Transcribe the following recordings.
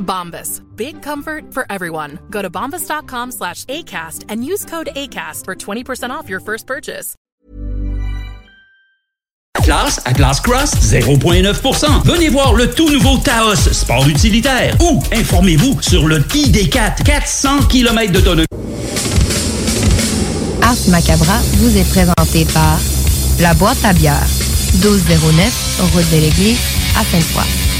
Bombas. Big comfort for everyone. Go to bombas.com slash ACAST and use code ACAST for 20% off your first purchase. Classe à Classe Cross, 0,9%. Venez voir le tout nouveau Taos, sport utilitaire. Ou informez-vous sur le ID4, 400 km d'autonomie. Ars Macabra vous est présenté par La Boîte à bière, 1209, route de l'église, à Sainte-Foy.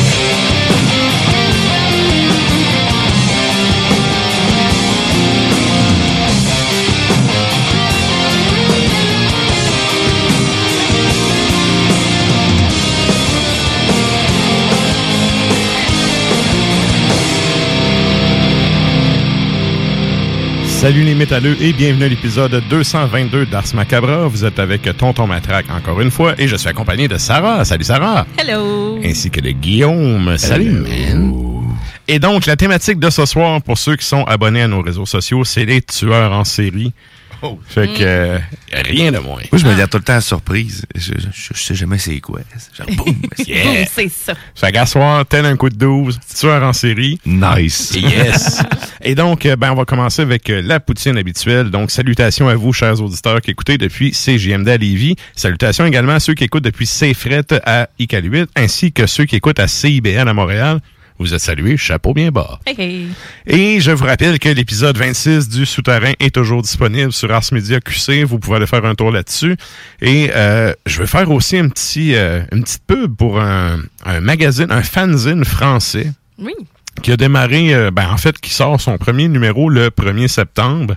Salut les métalleux et bienvenue à l'épisode 222 d'Ars Macabra. Vous êtes avec Tonton Matraque encore une fois et je suis accompagné de Sarah. Salut Sarah. Hello. Ainsi que de Guillaume. Salut man. Et donc, la thématique de ce soir, pour ceux qui sont abonnés à nos réseaux sociaux, c'est les tueurs en série. Oh. Fait que euh, rien de moins. Moi, je me garde tout le temps à surprise. Je, je, je sais jamais c'est quoi. Genre, boum. Yeah. Boum, c'est ça. Fait qu'à soir, tel un coup de 12, tueur en série. Nice. Yes. Et donc, euh, ben, on va commencer avec euh, la poutine habituelle. Donc, salutations à vous, chers auditeurs qui écoutez depuis CGMD à Lévis. Salutations également à ceux qui écoutent depuis CFRET à ICAL8, ainsi que ceux qui écoutent à CIBN à Montréal. Vous êtes salués, chapeau bien bas. Hey. Et je vous rappelle que l'épisode 26 du Souterrain est toujours disponible sur Ars Media QC. Vous pouvez aller faire un tour là-dessus. Et euh, je vais faire aussi un petit, euh, une petite pub pour un, un magazine, un fanzine français Oui. qui a démarré, euh, ben, en fait, qui sort son premier numéro le 1er septembre.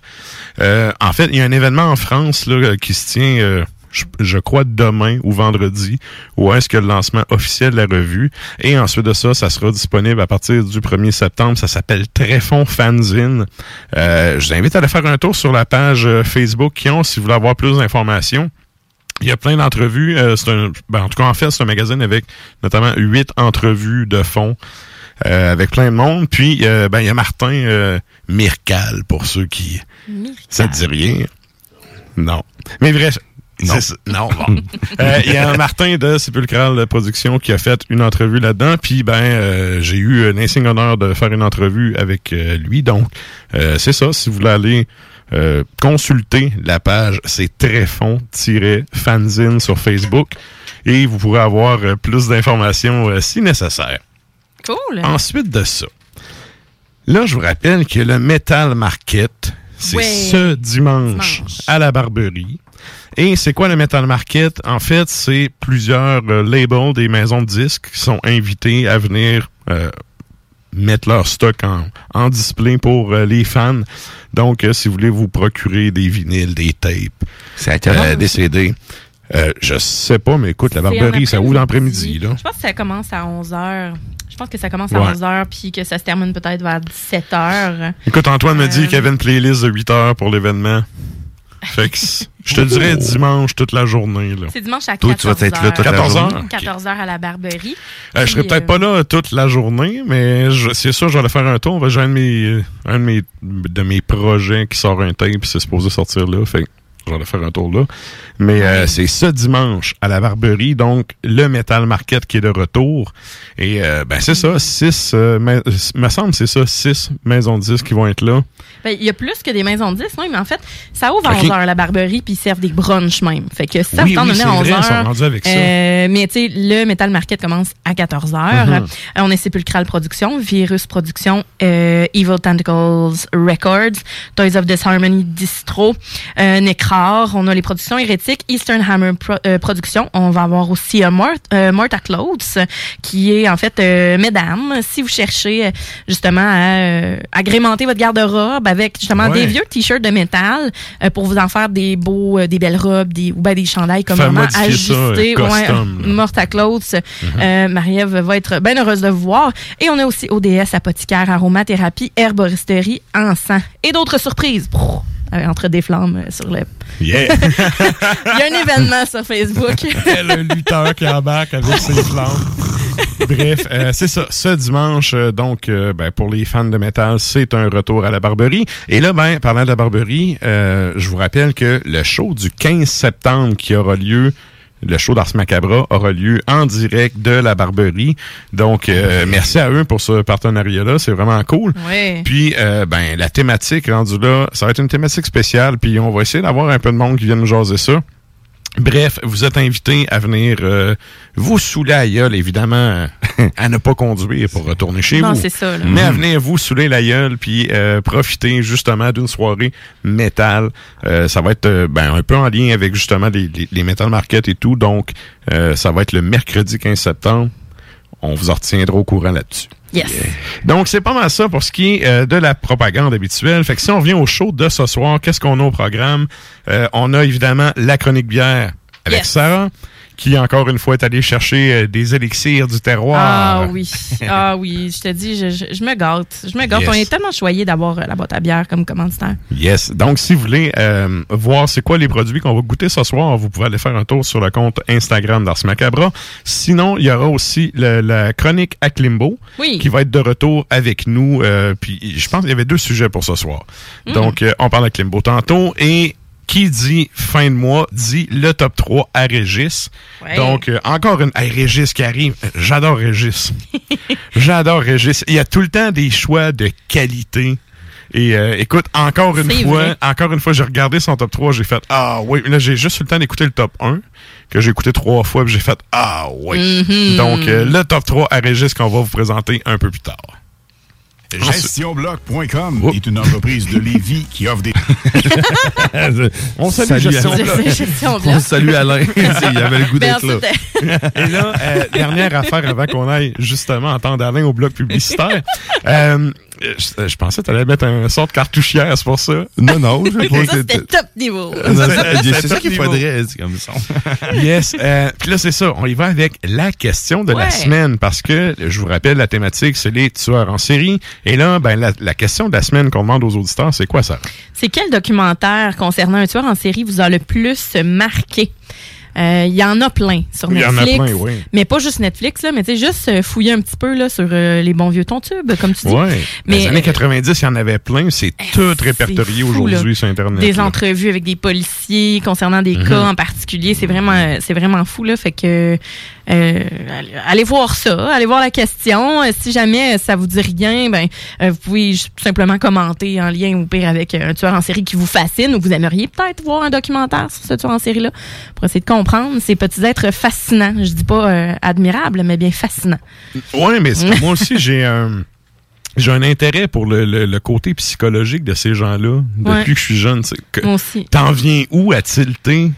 En fait, il y a un événement en France là, qui se tient, je, je crois, demain ou vendredi, où est-ce que le lancement officiel de la revue. Et ensuite de ça, ça sera disponible à partir du 1er septembre. Ça s'appelle Tréfond Fanzine. Euh, je vous invite à aller faire un tour sur la page euh, Facebook qui ont, si vous voulez avoir plus d'informations. Il y a plein d'entrevues. Euh, c'est un, ben, en tout cas, en fait, c'est un magazine avec notamment huit entrevues de fond euh, avec plein de monde. Puis, euh, ben, il y a Martin euh, Mircal, pour ceux qui... Ça te dit rien? Non. Mais bref... Non. ça. Non, bon. Euh, Il y a Martin de Sépulcral Production qui a fait une entrevue là-dedans. Puis, ben, euh, j'ai eu un insigne honneur de faire une entrevue avec euh, lui. Donc, euh, c'est ça. Si vous voulez aller euh, consulter la page, c'est tréfond-fanzine sur Facebook. Et vous pourrez avoir euh, plus d'informations euh, si nécessaire. Cool. Ensuite de ça, là, je vous rappelle que le Metal Market, c'est ce dimanche, Dimanche. à la Barberie. Et c'est quoi le Metal Market? En fait, c'est plusieurs euh, labels des maisons de disques qui sont invités à venir euh, mettent leur stock en, en display pour euh, les fans. Donc, si vous voulez vous procurer des vinyles, des tapes, des CD, euh, je sais pas, mais écoute, la barberie, ça ouvre après-midi. l'après-midi. Je pense que ça commence à 11h. Je pense que ça commence à Ouais. 11h puis que ça se termine peut-être vers 17h. Écoute, Antoine me dit qu'il y avait une playlist de 8 heures pour l'événement. Fait que je te dirais dimanche toute la journée. Là. C'est dimanche à 14h. Toi, tu vas être là toute la 14 journée. heures. 14h à la barberie. Euh, je serai peut-être euh, pas là toute la journée, mais je- c'est sûr, je vais aller faire un tour. J'ai un de mes, un de mes, de mes projets qui sort un tape, puis c'est supposé sortir là. Fait aller faire un tour là. Mais euh, c'est ce dimanche à la Barberie, donc le Metal Market qui est de retour. Et euh, ben c'est ça, six, euh, mais- me semble c'est ça, six maisons de disques qui vont être là. Ben, il y a plus que des maisons de 10, non, mais en fait, ça ouvre à Ok. 11h la barberie, puis ils servent des brunchs même. Fait que ça Oui, oui, venir à vrai, 11h. ils sont rendus avec ça. euh, mais tu sais, le Metal Market commence à 14h. Mhm. Euh, on est Sépulcral Productions, Virus Productions, euh, Evil Tentacles Records, Toys of Disharmony Distro, euh, On a les productions hérétiques, Eastern Hammer Pro- euh, Productions. On va avoir aussi euh, Mort, euh, Morta Clothes, qui est en fait, euh, mesdames, si vous cherchez justement à agrémenter votre garde-robe avec justement Ouais. des vieux t-shirts de métal pour vous en faire des beaux, des belles robes, des, ou ben des chandails comme vraiment ajustés. Clothes. Euh, Marie-Ève va être bien heureuse de vous voir. Et on a aussi ODS, apothicaire, aromathérapie, herboristerie, encens et d'autres surprises. Brrr, entre des flammes euh, sur le... Yeah! Il y a un événement sur Facebook. le lutteur qui embarque avec ses flammes. Bref, euh, c'est ça. Ce dimanche, euh, donc, euh, ben, pour les fans de métal, c'est un retour à la Barberie. Et là, ben, parlant de la Barberie, euh, je vous rappelle que le show du 15 septembre qui aura lieu le show d'Ars Macabra aura lieu en direct de la Barberie. Donc, euh, merci à eux pour ce partenariat-là. C'est vraiment cool. Ouais. Puis, euh, ben, la thématique rendue là, ça va être une thématique spéciale. Puis, on va essayer d'avoir un peu de monde qui vienne nous jaser ça. Bref, vous êtes invités à venir euh, vous saouler la gueule, évidemment, à ne pas conduire pour retourner chez Non, vous. c'est ça, là. Mais à venir vous saouler la gueule, puis euh, profiter justement d'une soirée métal. Euh, ça va être ben, un peu en lien avec justement les, les, les Metal Market et tout. Donc, euh, ça va être le mercredi 15 septembre. On vous en retiendra au courant là-dessus. Yes. Donc, c'est pas mal ça pour ce qui est euh, de la propagande habituelle. Fait que si on revient au show de ce soir, qu'est-ce qu'on a au programme? Euh, on a évidemment la chronique bière avec Yes. Sarah, qui encore une fois est allée chercher euh, des élixirs du terroir. Ah oui, ah oui, je te dis, je, je, je me gâte. Je me gâte. Yes. On est tellement choyés d'avoir euh, la boîte à bière comme commanditaire. Yes. Donc, si vous voulez euh, voir c'est quoi les produits qu'on va goûter ce soir, vous pouvez aller faire un tour sur le compte Instagram d'Ars Macabra. Sinon, il y aura aussi le- la chronique à Klimbo Oui. qui va être de retour avec nous. Euh, puis, je pense qu'il y avait deux sujets pour ce soir. Donc, euh, on parle à Klimbo tantôt et qui dit fin de mois dit le top 3 à Régis. Ouais. Donc, euh, encore une... Hey, Régis qui arrive. Euh, J'adore Régis. J'adore Régis. Il y a tout le temps des choix de qualité. Et euh, écoute, encore une fois, vrai. encore une fois, j'ai regardé son top 3, j'ai fait Ah oui, là j'ai juste eu le temps d'écouter le top 1, que j'ai écouté trois fois, puis j'ai fait Ah oui. Mm-hmm. Donc euh, le top 3 à Régis qu'on va vous présenter un peu plus tard. GestionBloc.com Oups. est une entreprise de Lévis qui offre des... On salue, Salut, Gestion On salue Alain. Il avait le goût Ben, d'être là. Et là, euh, dernière affaire avant qu'on aille justement entendre Alain au bloc publicitaire. Euh, je, je pensais que tu allais mettre un sort de cartouchière, c'est pour ça. Non, non. je ça, pas- c'était top niveau. C'est- ça qu'il faudrait, c'est comme ça. Yes. Euh, Puis là, c'est ça. On y va avec la question de la semaine parce que, je vous rappelle, la thématique, c'est les tueurs en série. Et là, ben, la, la question de la semaine qu'on demande aux auditeurs, c'est quoi ça? C'est quel documentaire concernant un tueur en série vous a le plus marqué? Euh, Il y en a plein sur Il y en a Netflix. plein, oui. Mais pas juste Netflix, là, mais tu sais, juste euh, fouiller un petit peu là, sur euh, les bons vieux tontubes, comme tu dis. Ouais. Mais, Les années euh, 90, il y en avait plein. C'est tout répertorié aujourd'hui sur Internet. Des là. entrevues avec des policiers concernant des Mhm. cas en particulier, c'est vraiment euh, c'est vraiment fou là, fait que euh, allez, voir ça, allez voir la question. Euh, Si jamais ça vous dit rien, ben euh, vous pouvez juste simplement commenter en lien ou pire avec un tueur en série qui vous fascine ou vous aimeriez peut-être voir un documentaire sur ce tueur en série là pour essayer de comprendre ces petits êtres fascinants. Je dis pas euh, admirables, mais bien fascinants. Ouais, mais moi aussi, j'ai un. J'ai un intérêt pour le, le- le côté psychologique de ces gens-là depuis Ouais. que je suis jeune. que- Moi aussi. T'en viens où à tilter?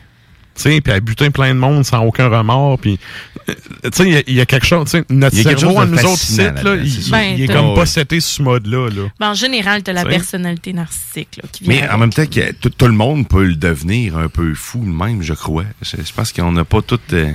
Puis à buter plein de monde sans aucun remords, puis tu sais, il y a- il y, a quelque chose, tu sais, notre cerveau chose à nous autres sites, là, il, est Ben, comme t'as- pas seté sur ce mode-là, là. Ben, en général, tu as la T'sais. personnalité narcissique là, qui vient. Mais avec. en même temps, que tout, tout le monde peut le devenir un peu fou de même, je crois. Je, je pense qu'on n'a pas tout... euh,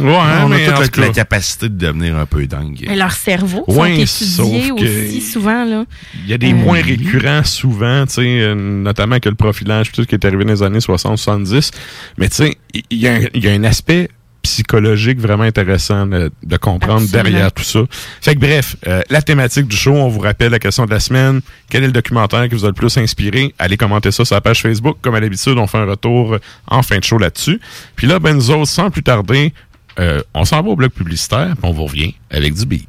Ouais, on mais a en toute tout la, la capacité de devenir un peu dingue. Mais leurs cerveaux sont Ouais, étudiés sauf que- aussi souvent. Là. il y a des Euh, points récurrents souvent, tu sais, euh, notamment que le profilage, tout ce qui est arrivé dans les années 60-70. Mais tu sais, il y, a un- il y a un aspect psychologique vraiment intéressant de, de comprendre Absolument. derrière tout ça. Fait que bref, euh, la thématique du show, on vous rappelle la question de la semaine. Quel est le documentaire qui vous a le plus inspiré? Allez commenter ça sur la page Facebook. Comme à l'habitude, on fait un retour en fin de show là-dessus. Puis là, ben nous autres, sans plus tarder, euh, on s'en va au bloc publicitaire, puis on vous revient avec du beat.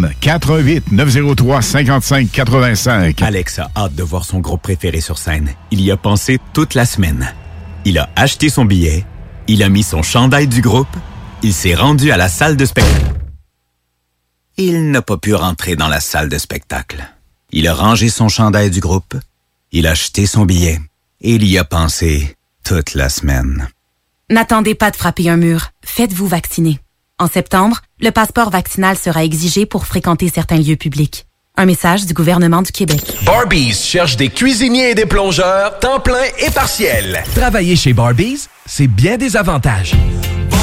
418 903 55 85. Alex a hâte de voir son groupe préféré sur scène. Il y a pensé toute la semaine. Il a acheté son billet, il a mis son chandail du groupe, il s'est rendu à la salle de spectacle. Il n'a pas pu rentrer dans la salle de spectacle. Il a rangé son chandail du groupe, il a acheté son billet et il y a pensé toute la semaine. N'attendez pas de frapper un mur. Faites-vous vacciner. En septembre, le passeport vaccinal sera exigé pour fréquenter certains lieux publics. Un message du gouvernement du Québec. Barbies cherche des cuisiniers et des plongeurs, temps plein et partiel. Travailler chez Barbies, c'est bien des avantages.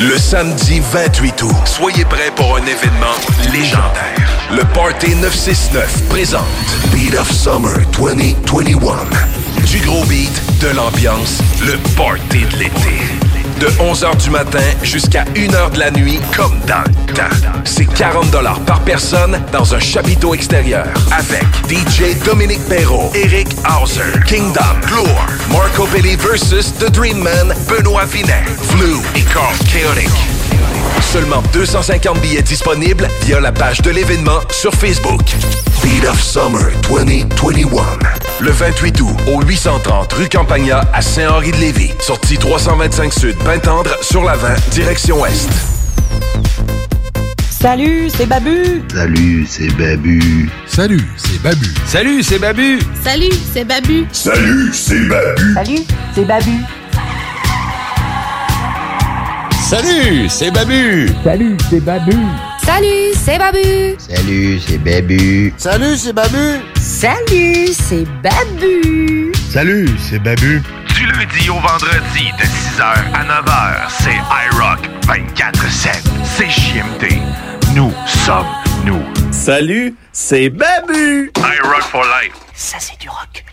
Le samedi 28 août, soyez prêts pour un événement légendaire. Le Party 969 présente Beat of Summer 2021. Du gros beat, de l'ambiance, le party de l'été. De 11h du matin jusqu'à 1h de la nuit, comme dans le temps. C'est 40 par personne dans un chapiteau extérieur. Avec DJ Dominique Perrault, Eric Hauser, Kingdom, Gloire, Marco Belli versus The Dream Man, Benoît Vinet, Flu et Carl Chaotic. Seulement 250 billets disponibles via la page de l'événement sur Facebook. Beat of Summer 2021. Le 28 août, au 830 rue Campagna à Saint-Henri-de-Lévis. Sortie 325 Sud, Pintendre, sur l'avant, direction Ouest. Salut, c'est Babu. Salut, c'est Babu. Salut, c'est Babu. Salut, c'est Babu. Salut, c'est Babu. Salut, c'est Babu. Salut, c'est Babu. Salut, c'est Babu. Salut, c'est Babu. Salut, c'est Babu. Salut, c'est Babu. Salut, c'est Babu. Salut, c'est Babu. Salut, c'est Babu. Du lundi au vendredi de 6h à 9h, c'est iRock 24-7. C'est JMD. Nous sommes nous. Salut, c'est Babu. iRock for life. Ça, c'est du rock.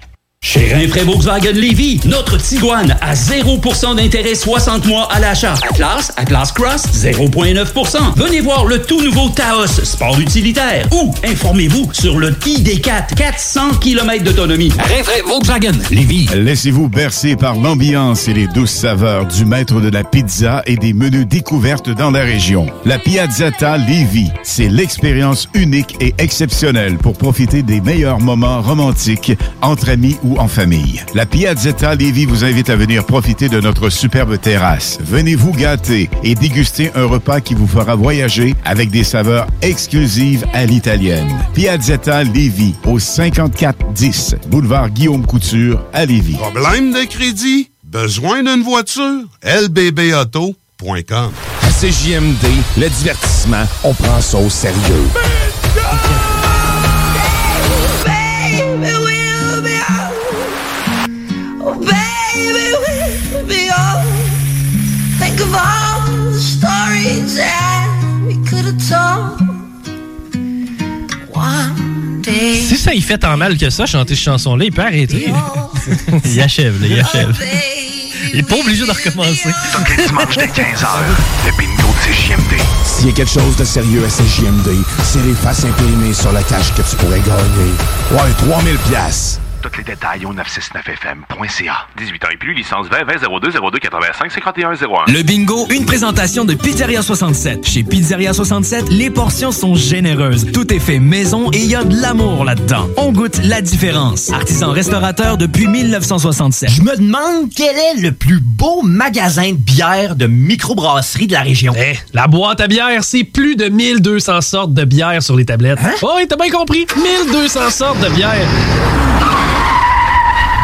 Chez Rinfraie Volkswagen Lévy, notre Tiguan à 0% d'intérêt 60 mois à l'achat. Atlas, Atlas Cross, 0,9%. Venez voir le tout nouveau Taos, sport utilitaire. Ou informez-vous sur le ID4, 400 km d'autonomie. Rinfraie Volkswagen Lévy. Laissez-vous bercer par l'ambiance et les douces saveurs du maître de la pizza et des menus découvertes dans la région. La Piazzetta Lévis, c'est l'expérience unique et exceptionnelle pour profiter des meilleurs moments romantiques entre amis ou en famille. La Piazzetta Lévis vous invite à venir profiter de notre superbe terrasse. Venez vous gâter et déguster un repas qui vous fera voyager avec des saveurs exclusives à l'italienne. Piazzetta Lévis, au 5410 boulevard Guillaume Couture à Lévis. Problème de crédit? Besoin d'une voiture? lbbauto.com À CJMD, le divertissement, on prend ça au sérieux. Si ça y fait tant mal que ça, chanter cette chanson-là, il peut arrêter. il achève, là, il achève. Il est pas obligé de recommencer. Tous 15h, le. S'il y a quelque chose de sérieux à CJMD, c'est les faces imprimées sur la cash que tu pourrais gagner. Ouais, 3000 pièces. Tous les détails au 969fm.ca. 18 ans et plus, licence 20 20 02 02 85 51 01. Le bingo, une présentation de Pizzeria 67. Chez Pizzeria 67, les portions sont généreuses. Tout est fait maison et il y a de l'amour là-dedans. On goûte la différence. Artisan restaurateur depuis 1967. Je me demande quel est le plus beau magasin de bière de microbrasserie de la région. Eh, la boîte à bière, c'est plus de 1200 sortes de bières sur les tablettes. Hein? Oh, oui, t'as bien compris. 1200 sortes de bières.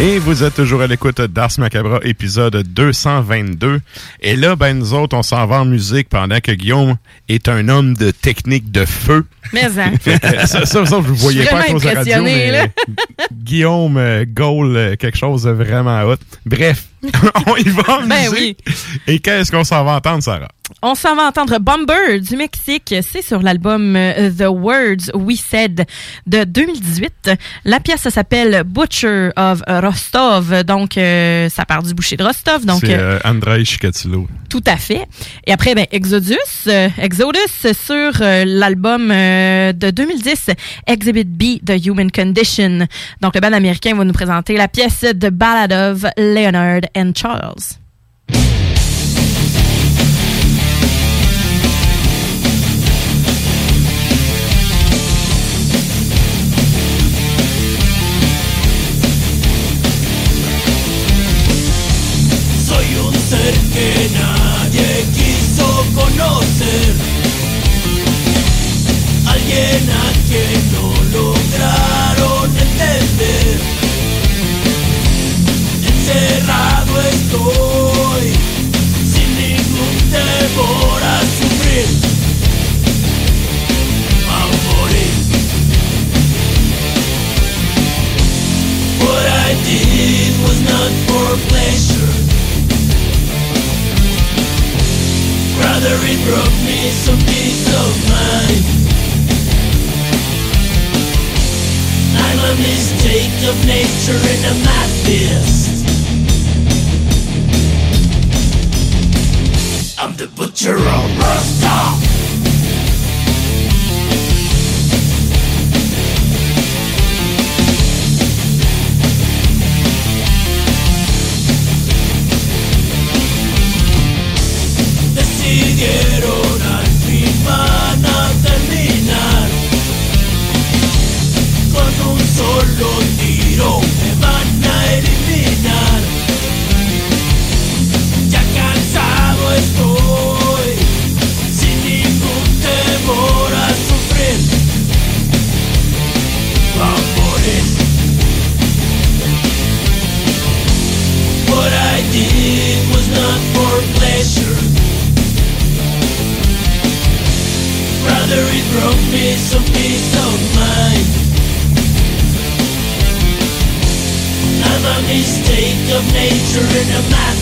Et vous êtes toujours à l'écoute d'Ars Macabra, épisode 222. Et là, ben, nous autres, on s'en va en musique pendant que Guillaume est un homme de technique de feu. Mais hein. Ça, ça, ça, vous ne voyez pas à cause de la radio, mais Guillaume euh, Gaul, euh, quelque chose de vraiment hot. Bref, on y va en Ben musique. Et qu'est-ce qu'on s'en va entendre, Sarah? On s'en va entendre Bomber du Mexique. C'est sur l'album euh, The Words We Said de 2018. La pièce ça s'appelle Butcher of Rostov. Donc, euh, ça part du boucher de Rostov. Donc, C'est euh, Andrei Chikatilo. tout à fait. Et après, ben, Exodus, euh, Exodus sur l'album de 2010, Exhibit B, The Human Condition. Donc, le band américain va nous présenter la pièce The Ballad of Leonard and Charles. Ser que nadie quiso conocer. Alguien temor a sufrir. A morir. What I did was not for pleasure. Rather it brought me some peace of mind I'm a mistake of nature and I'm not I'm the butcher of Rostov al fin terminar Con un solo tiro me van a eliminar Rather it brought me some peace of mind I'm a mistake of nature and I'm not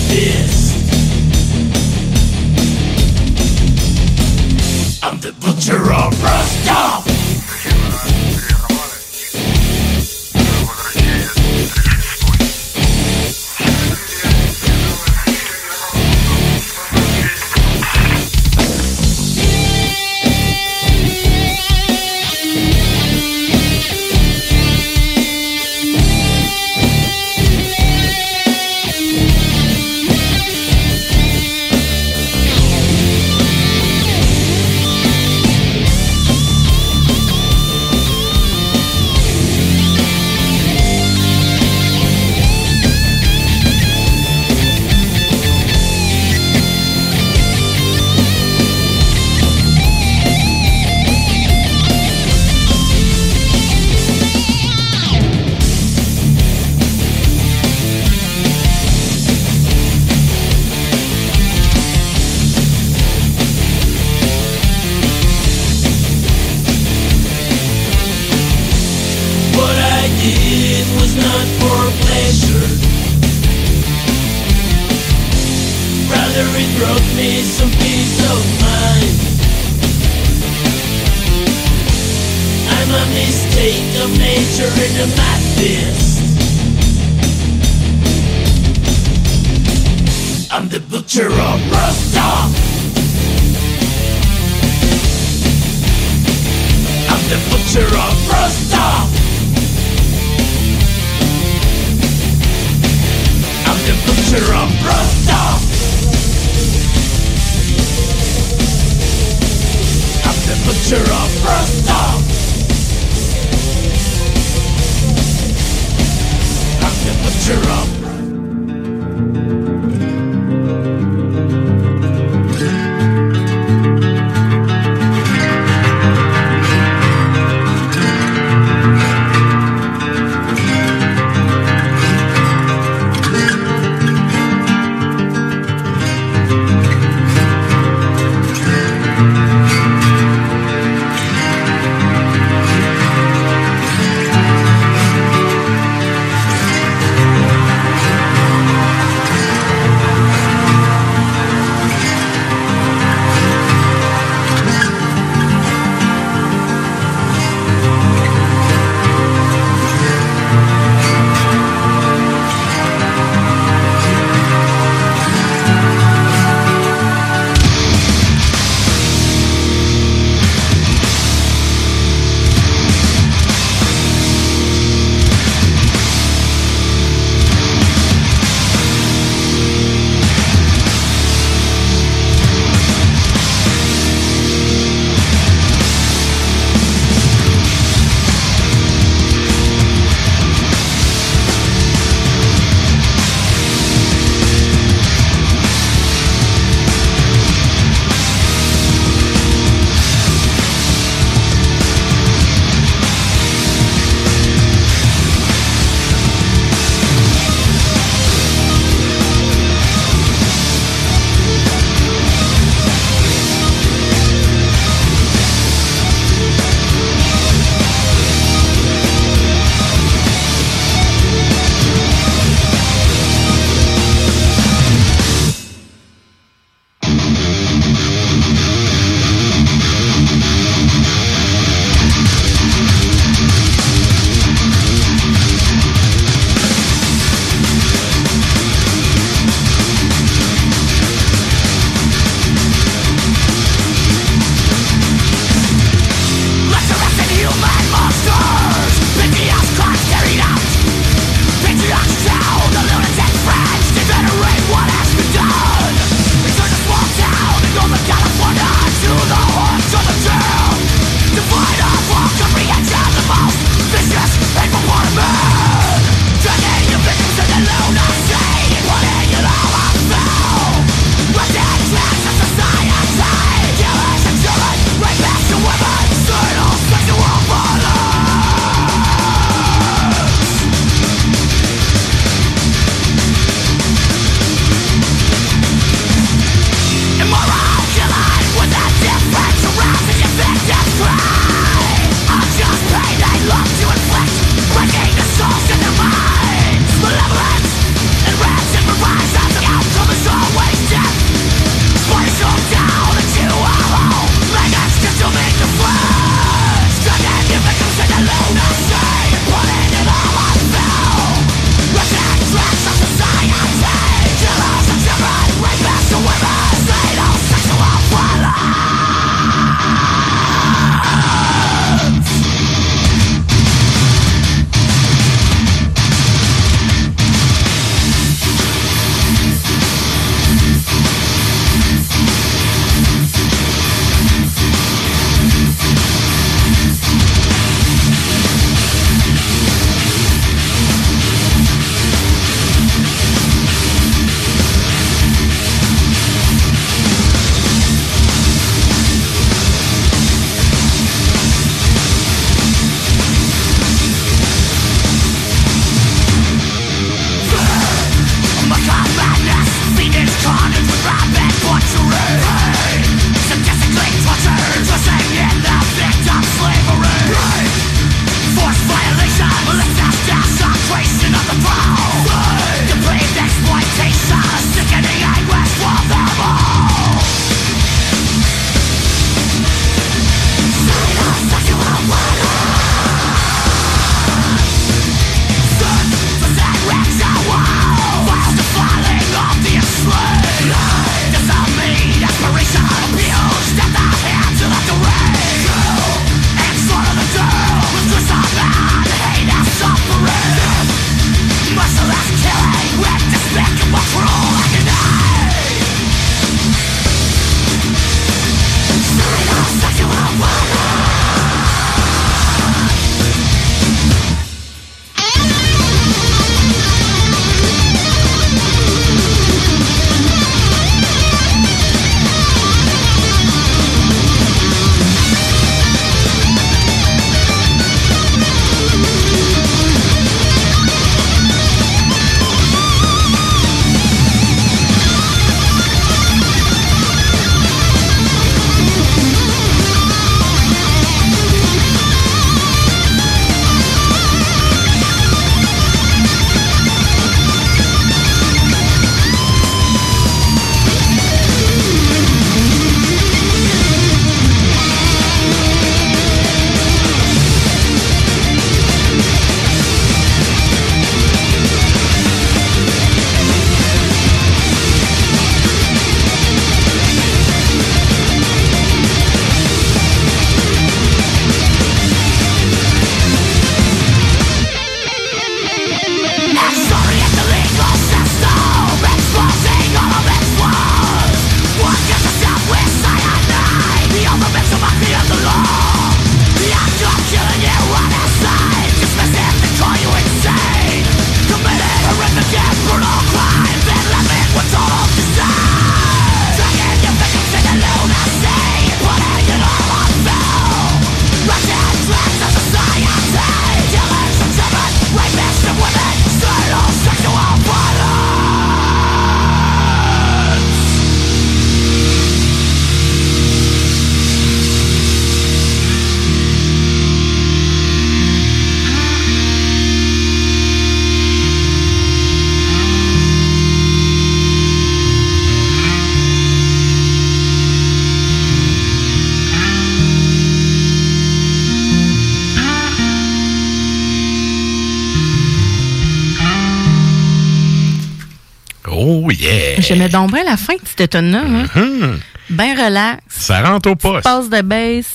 donc bien la fin de cette tonne-là. hein. Hum, Ben relax. Ça rentre au poste. Passe de bass,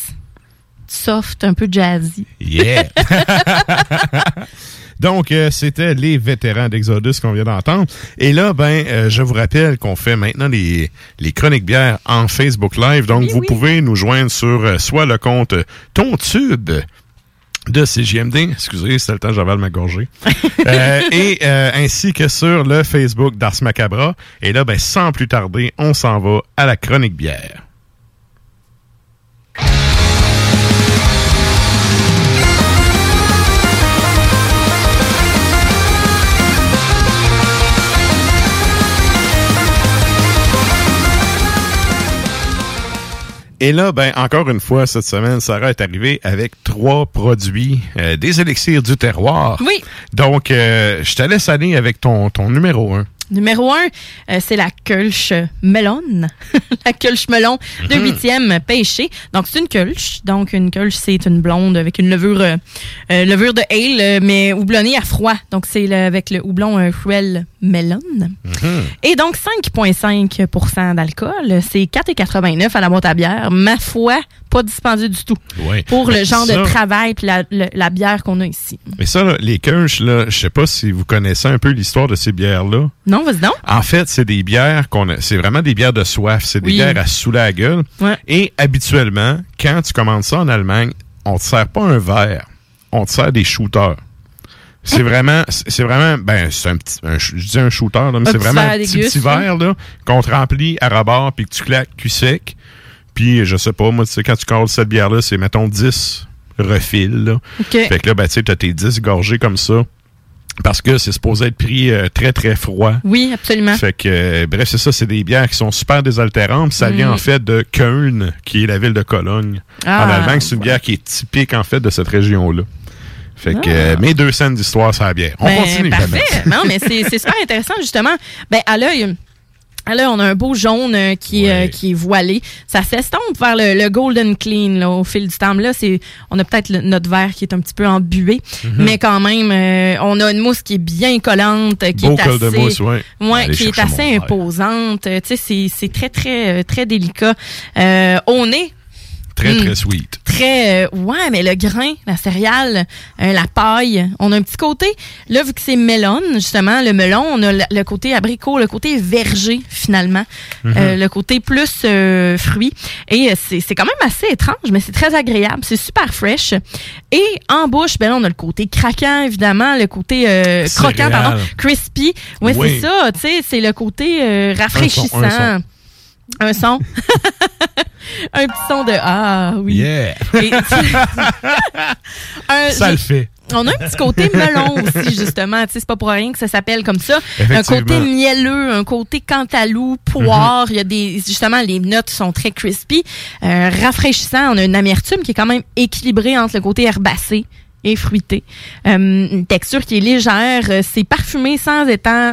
soft, un peu jazzy. Yeah! Donc, euh, c'était les vétérans d'Exodus qu'on vient d'entendre. Et là, ben, euh, je vous rappelle qu'on fait maintenant les, les chroniques bières en Facebook Live. Donc, vous pouvez nous joindre sur euh, soit le compte Ton Tube de CJMD, excusez, c'est le temps j'avale ma gorgée, Euh, et euh, ainsi que sur le Facebook d'Ars Macabra. Et là, ben, sans plus tarder, on s'en va à la chronique bière. Et là, ben, encore une fois, cette semaine, Sarah est arrivée avec trois produits euh, des élixirs du terroir. Oui. Donc, euh, je te laisse aller avec ton, ton numéro un. Numéro un, euh, c'est la Kölsch Melon. la Kölsch Melon de Mhm. huitième pêché. Donc, c'est une Kölsch. Donc, une Kölsch, c'est une blonde avec une levure, euh, levure de ale, mais houblonnée à froid. Donc, c'est avec le houblon euh, Melon. Et donc, 5,5% d'alcool. C'est 4,89 à la boîte à bière. Ma foi, pas dispendieux du tout. Ouais. Pour le genre Ça- de travail puis la, bière qu'on a ici. Mais ça, là, les Kirsch, là, je sais pas si vous connaissez un peu l'histoire de ces bières-là. Non, vas-y donc. En fait, c'est des bières qu'on a. C'est vraiment des bières de soif. C'est des Oui. bières à saouler la gueule. Ouais. Et habituellement, quand tu commandes ça en Allemagne, on te sert pas un verre. On te sert des shooters. C'est vraiment, c'est vraiment, ben, c'est un petit, un je dis un shooter, là, mais c'est vraiment un petit, petit là. verre, là, qu'on te remplit à rebord puis que tu claques cul sec. Puis, je sais pas, moi, tu sais, quand tu colles cette bière-là, c'est, mettons, 10 refils, là. OK. Fait que là, ben, tu sais, t'as tes 10 gorgées comme ça. Parce que c'est supposé être pris euh, très, très froid. Oui, absolument. Fait que, euh, bref, c'est ça, c'est des bières qui sont super désaltérantes. puis Ça vient Mm. en fait de Köln, qui est la ville de Cologne. Ah, en Allemagne, c'est une bière qui est typique en fait de cette région-là. Fait que euh, mes deux scènes d'histoire, ça bien. On Ben, continue. Parfait. Non, mais c'est super intéressant, justement. Ben, à l'œil. on a un beau jaune euh, qui, est, euh, qui est voilé. Ça s'estompe vers le, le golden clean là, au fil du temps. Là, c'est, on a peut-être notre verre qui est un petit peu embué, Mhm. mais quand même, euh, on a une mousse qui est bien collante, qui Beau est assez, de mousse, ouais. ouais, qui est assez imposante. Tu sais, c'est, très très très délicat. Au nez, Très, Mm. très sweet. très euh, ouais mais le grain la céréale euh, la paille on a un petit côté là vu que c'est melon justement le melon on a le, côté abricot le côté verger finalement. Euh, le côté plus fruit et c'est quand même assez étrange mais c'est très agréable c'est super fresh et en bouche ben là on a le côté craquant évidemment le côté croquant pardon crispy ouais Oui. c'est ça tu sais c'est le côté rafraîchissant Un son, un son. un petit son de Ah oui. Yeah. Et- Un- Ça le fait. On a un petit côté melon aussi, justement. Tu sais, c'est pas pour rien que ça s'appelle comme ça. Un côté mielleux, un côté cantalou, poire. Il y a des, justement, les notes sont très crispy, euh, rafraîchissant. On a une amertume qui est quand même équilibrée entre le côté herbacé et fruité. Euh, une texture qui est légère. Euh, C'est parfumé sans étant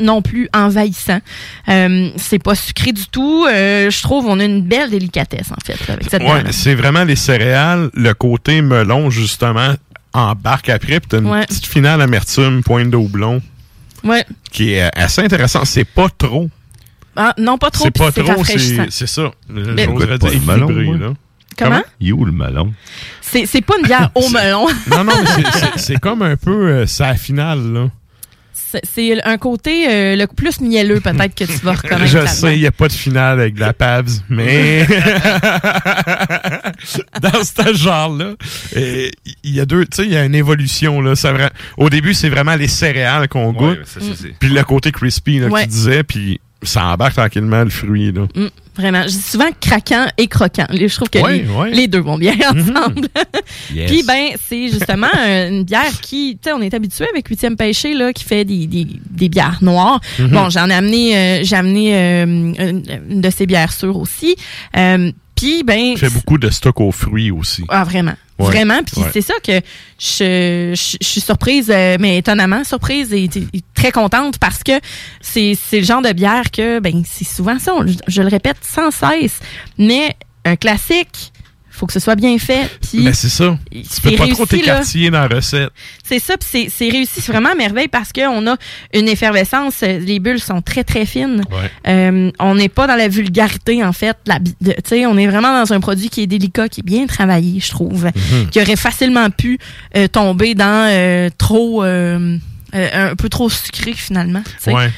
non plus envahissant. Euh, c'est pas sucré du tout. Euh, je trouve on a une belle délicatesse en fait là, avec cette Ouais, c'est vraiment les céréales, le côté melon, justement, embarque après, puis t'as une Ouais. petite finale amertume, pointe de houblon, Ouais. qui est assez intéressant. C'est pas trop. Ah, non, pas trop. C'est pas trop, c'est c'est ça. J'oserais Pas dire le melon, moi. là. Comment? Il est où le melon? C'est, pas une bière au melon. Non, non, c'est comme un peu euh, sa finale, là. C'est, un côté euh, le plus mielleux peut-être que tu vas reconnaître. Je sais, il n'y a pas de finale avec de la Pabs, mais dans ce genre-là, euh, il y a deux, tu sais, il y a une évolution là. Ça Au début, c'est vraiment les céréales qu'on goûte, ça, ça, c'est- puis le côté crispy là, que tu disais, puis ça embarque tranquillement le fruit là. Mm, vraiment. Je dis souvent craquant et croquant. Je trouve que les, deux vont bien ensemble. Yes. Puis ben, c'est justement une bière qui, tu sais, on est habitué avec Huitième Pêché là, qui fait des, des, des bières noires. Mhm. Bon, j'en ai amené, euh, j'ai amené euh, une, une de ces bières sûres aussi. Euh, Puis ben, fait beaucoup de stock aux fruits aussi. Ah, vraiment. Ouais. Vraiment. Puis Ouais. c'est ça que je, je, je suis surprise, euh, mais étonnamment surprise et, et très contente parce que c'est c'est le genre de bière que, ben, c'est souvent ça. on- je, le répète sans cesse. Mais un classique faut que ce soit bien fait. Puis Ben, c'est ça. Tu peux pas trop réussi, t'écartiller dans la recette. C'est ça, puis c'est- réussi c'est vraiment à merveille parce qu'on a une effervescence. Les bulles sont très, très fines. Euh, on n'est pas dans la vulgarité, en fait. La, de- tu sais, on est vraiment dans un produit qui est délicat, qui est bien travaillé, je trouve. Mhm. Qui aurait facilement pu euh, tomber dans euh, trop... un peu trop sucré, finalement. Ouais.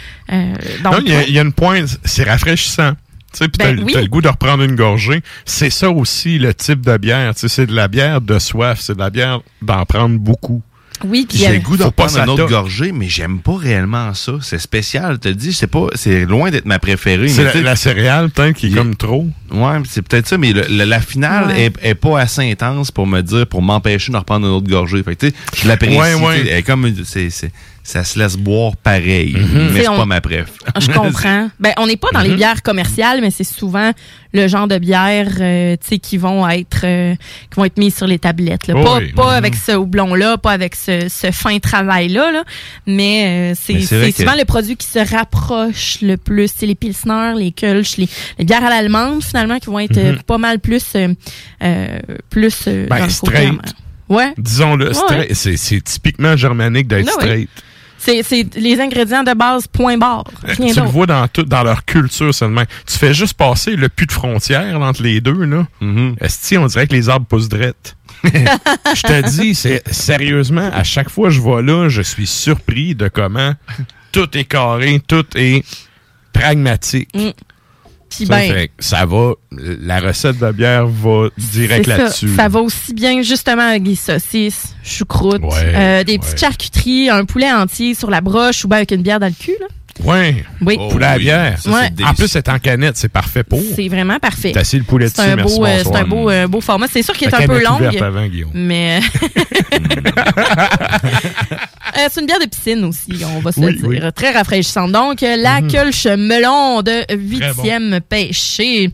Donc, non, il y, a- ouais. il y a une pointe, c'est rafraîchissant. Tu sais, puis Ben t'as, oui. le goût de reprendre une gorgée. C'est ça aussi le type de bière. Tu sais, c'est de la bière de soif, c'est de la bière d'en prendre beaucoup. Oui, puis J'ai le goût de Faut pas reprendre une autre gorgée, mais j'aime pas réellement ça. C'est spécial, je te le dis. C'est pas, c'est loin d'être ma préférée. C'est la, céréale, peut-être, qui est comme trop. Ouais, c'est peut-être ça, mais le- le- la finale Ouais. est, est pas assez intense pour me dire, pour m'empêcher de reprendre une autre gorgée. Fait que, tu sais, je l'apprécie. Ouais, ouais. elle est comme, c'est, c'est, ça se laisse boire pareil, mais Tu sais, c'est pas ma préf. Je comprends. ben, on n'est pas dans les Mhm. bières commerciales, mais c'est souvent le genre de bières euh, tu sais, qui vont être euh, qui vont être mises sur les tablettes. Là. Oh pas oui. pas Mhm. avec ce houblon-là, pas avec ce, ce fin travail-là, là, mais euh, c'est Mais souvent que- le produit qui se rapproche le plus. C'est les pilsners, les Kölsch, les, les bières à l'allemande, finalement, qui vont être euh, Mhm. pas mal plus euh, euh, plus euh, Ben, dans le côté straight. Ouais. Disons-le, Ouais. straight. C'est, c'est typiquement germanique d'être ouais. straight. C'est les ingrédients de base, point barre. Rien tu le vois dans tout, dans leur culture seulement. Tu fais juste passer le puits de frontière entre les deux, là. Mm-hmm. Esti, on dirait que les arbres poussent drettes. je te dis, c'est sérieusement, à chaque fois que je vais là, je suis surpris de comment tout est carré, tout est pragmatique. Mm. Puis Ça, ben, fait ça va, la recette de bière va direct C'est ça. là-dessus. Ça va aussi bien justement avec des saucisses, choucroute, Ouais, euh, des ouais. petites charcuteries, un poulet entier sur la broche ou bien avec une bière dans le cul. là. Ouais. Oui. Poulet à bière. Ça, Ouais. En plus, c'est en canette, c'est parfait pour. C'est vraiment parfait. T'as le poulet C'est dessus, un merci, beau, euh, c'est un beau, euh, beau format. C'est sûr qu'il est un peu long. ouverte avant, Guillaume. Mais Euh, c'est une bière de piscine aussi, on va se Oui, le dire. oui. Très rafraîchissante. Donc, euh, la Kölsch melon de huitième pêché.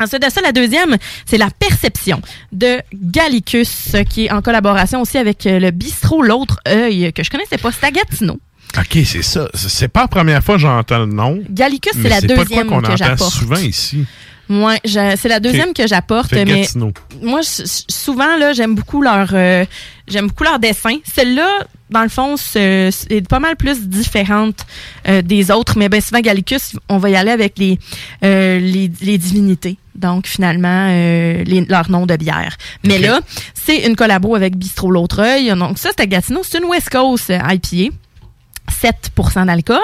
Ensuite de ça, la deuxième, c'est la perception de Gallicus, euh, qui est en collaboration aussi avec euh, le bistrot L'autre œil, que je connaissais pas, c'est à Gatineau. OK, c'est ça. C'est pas la première fois que j'entends le nom. Gallicus, c'est la c'est pas de deuxième quoi que j'apporte. souvent ici. C'est la deuxième que j'apporte, mais Gatineau. moi souvent là, j'aime beaucoup leur euh, j'aime beaucoup leur dessin. Celle-là, dans le fond, c'est pas mal plus différente euh, des autres, mais ben souvent Gallicus, on va y aller avec les euh, les, les divinités. Donc finalement euh, les, leur nom de bière. Mais là, c'est une collabo avec Bistro L'autre œil. Donc ça c'est à Gatineau, c'est une West Coast euh, IPA. 7% d'alcool,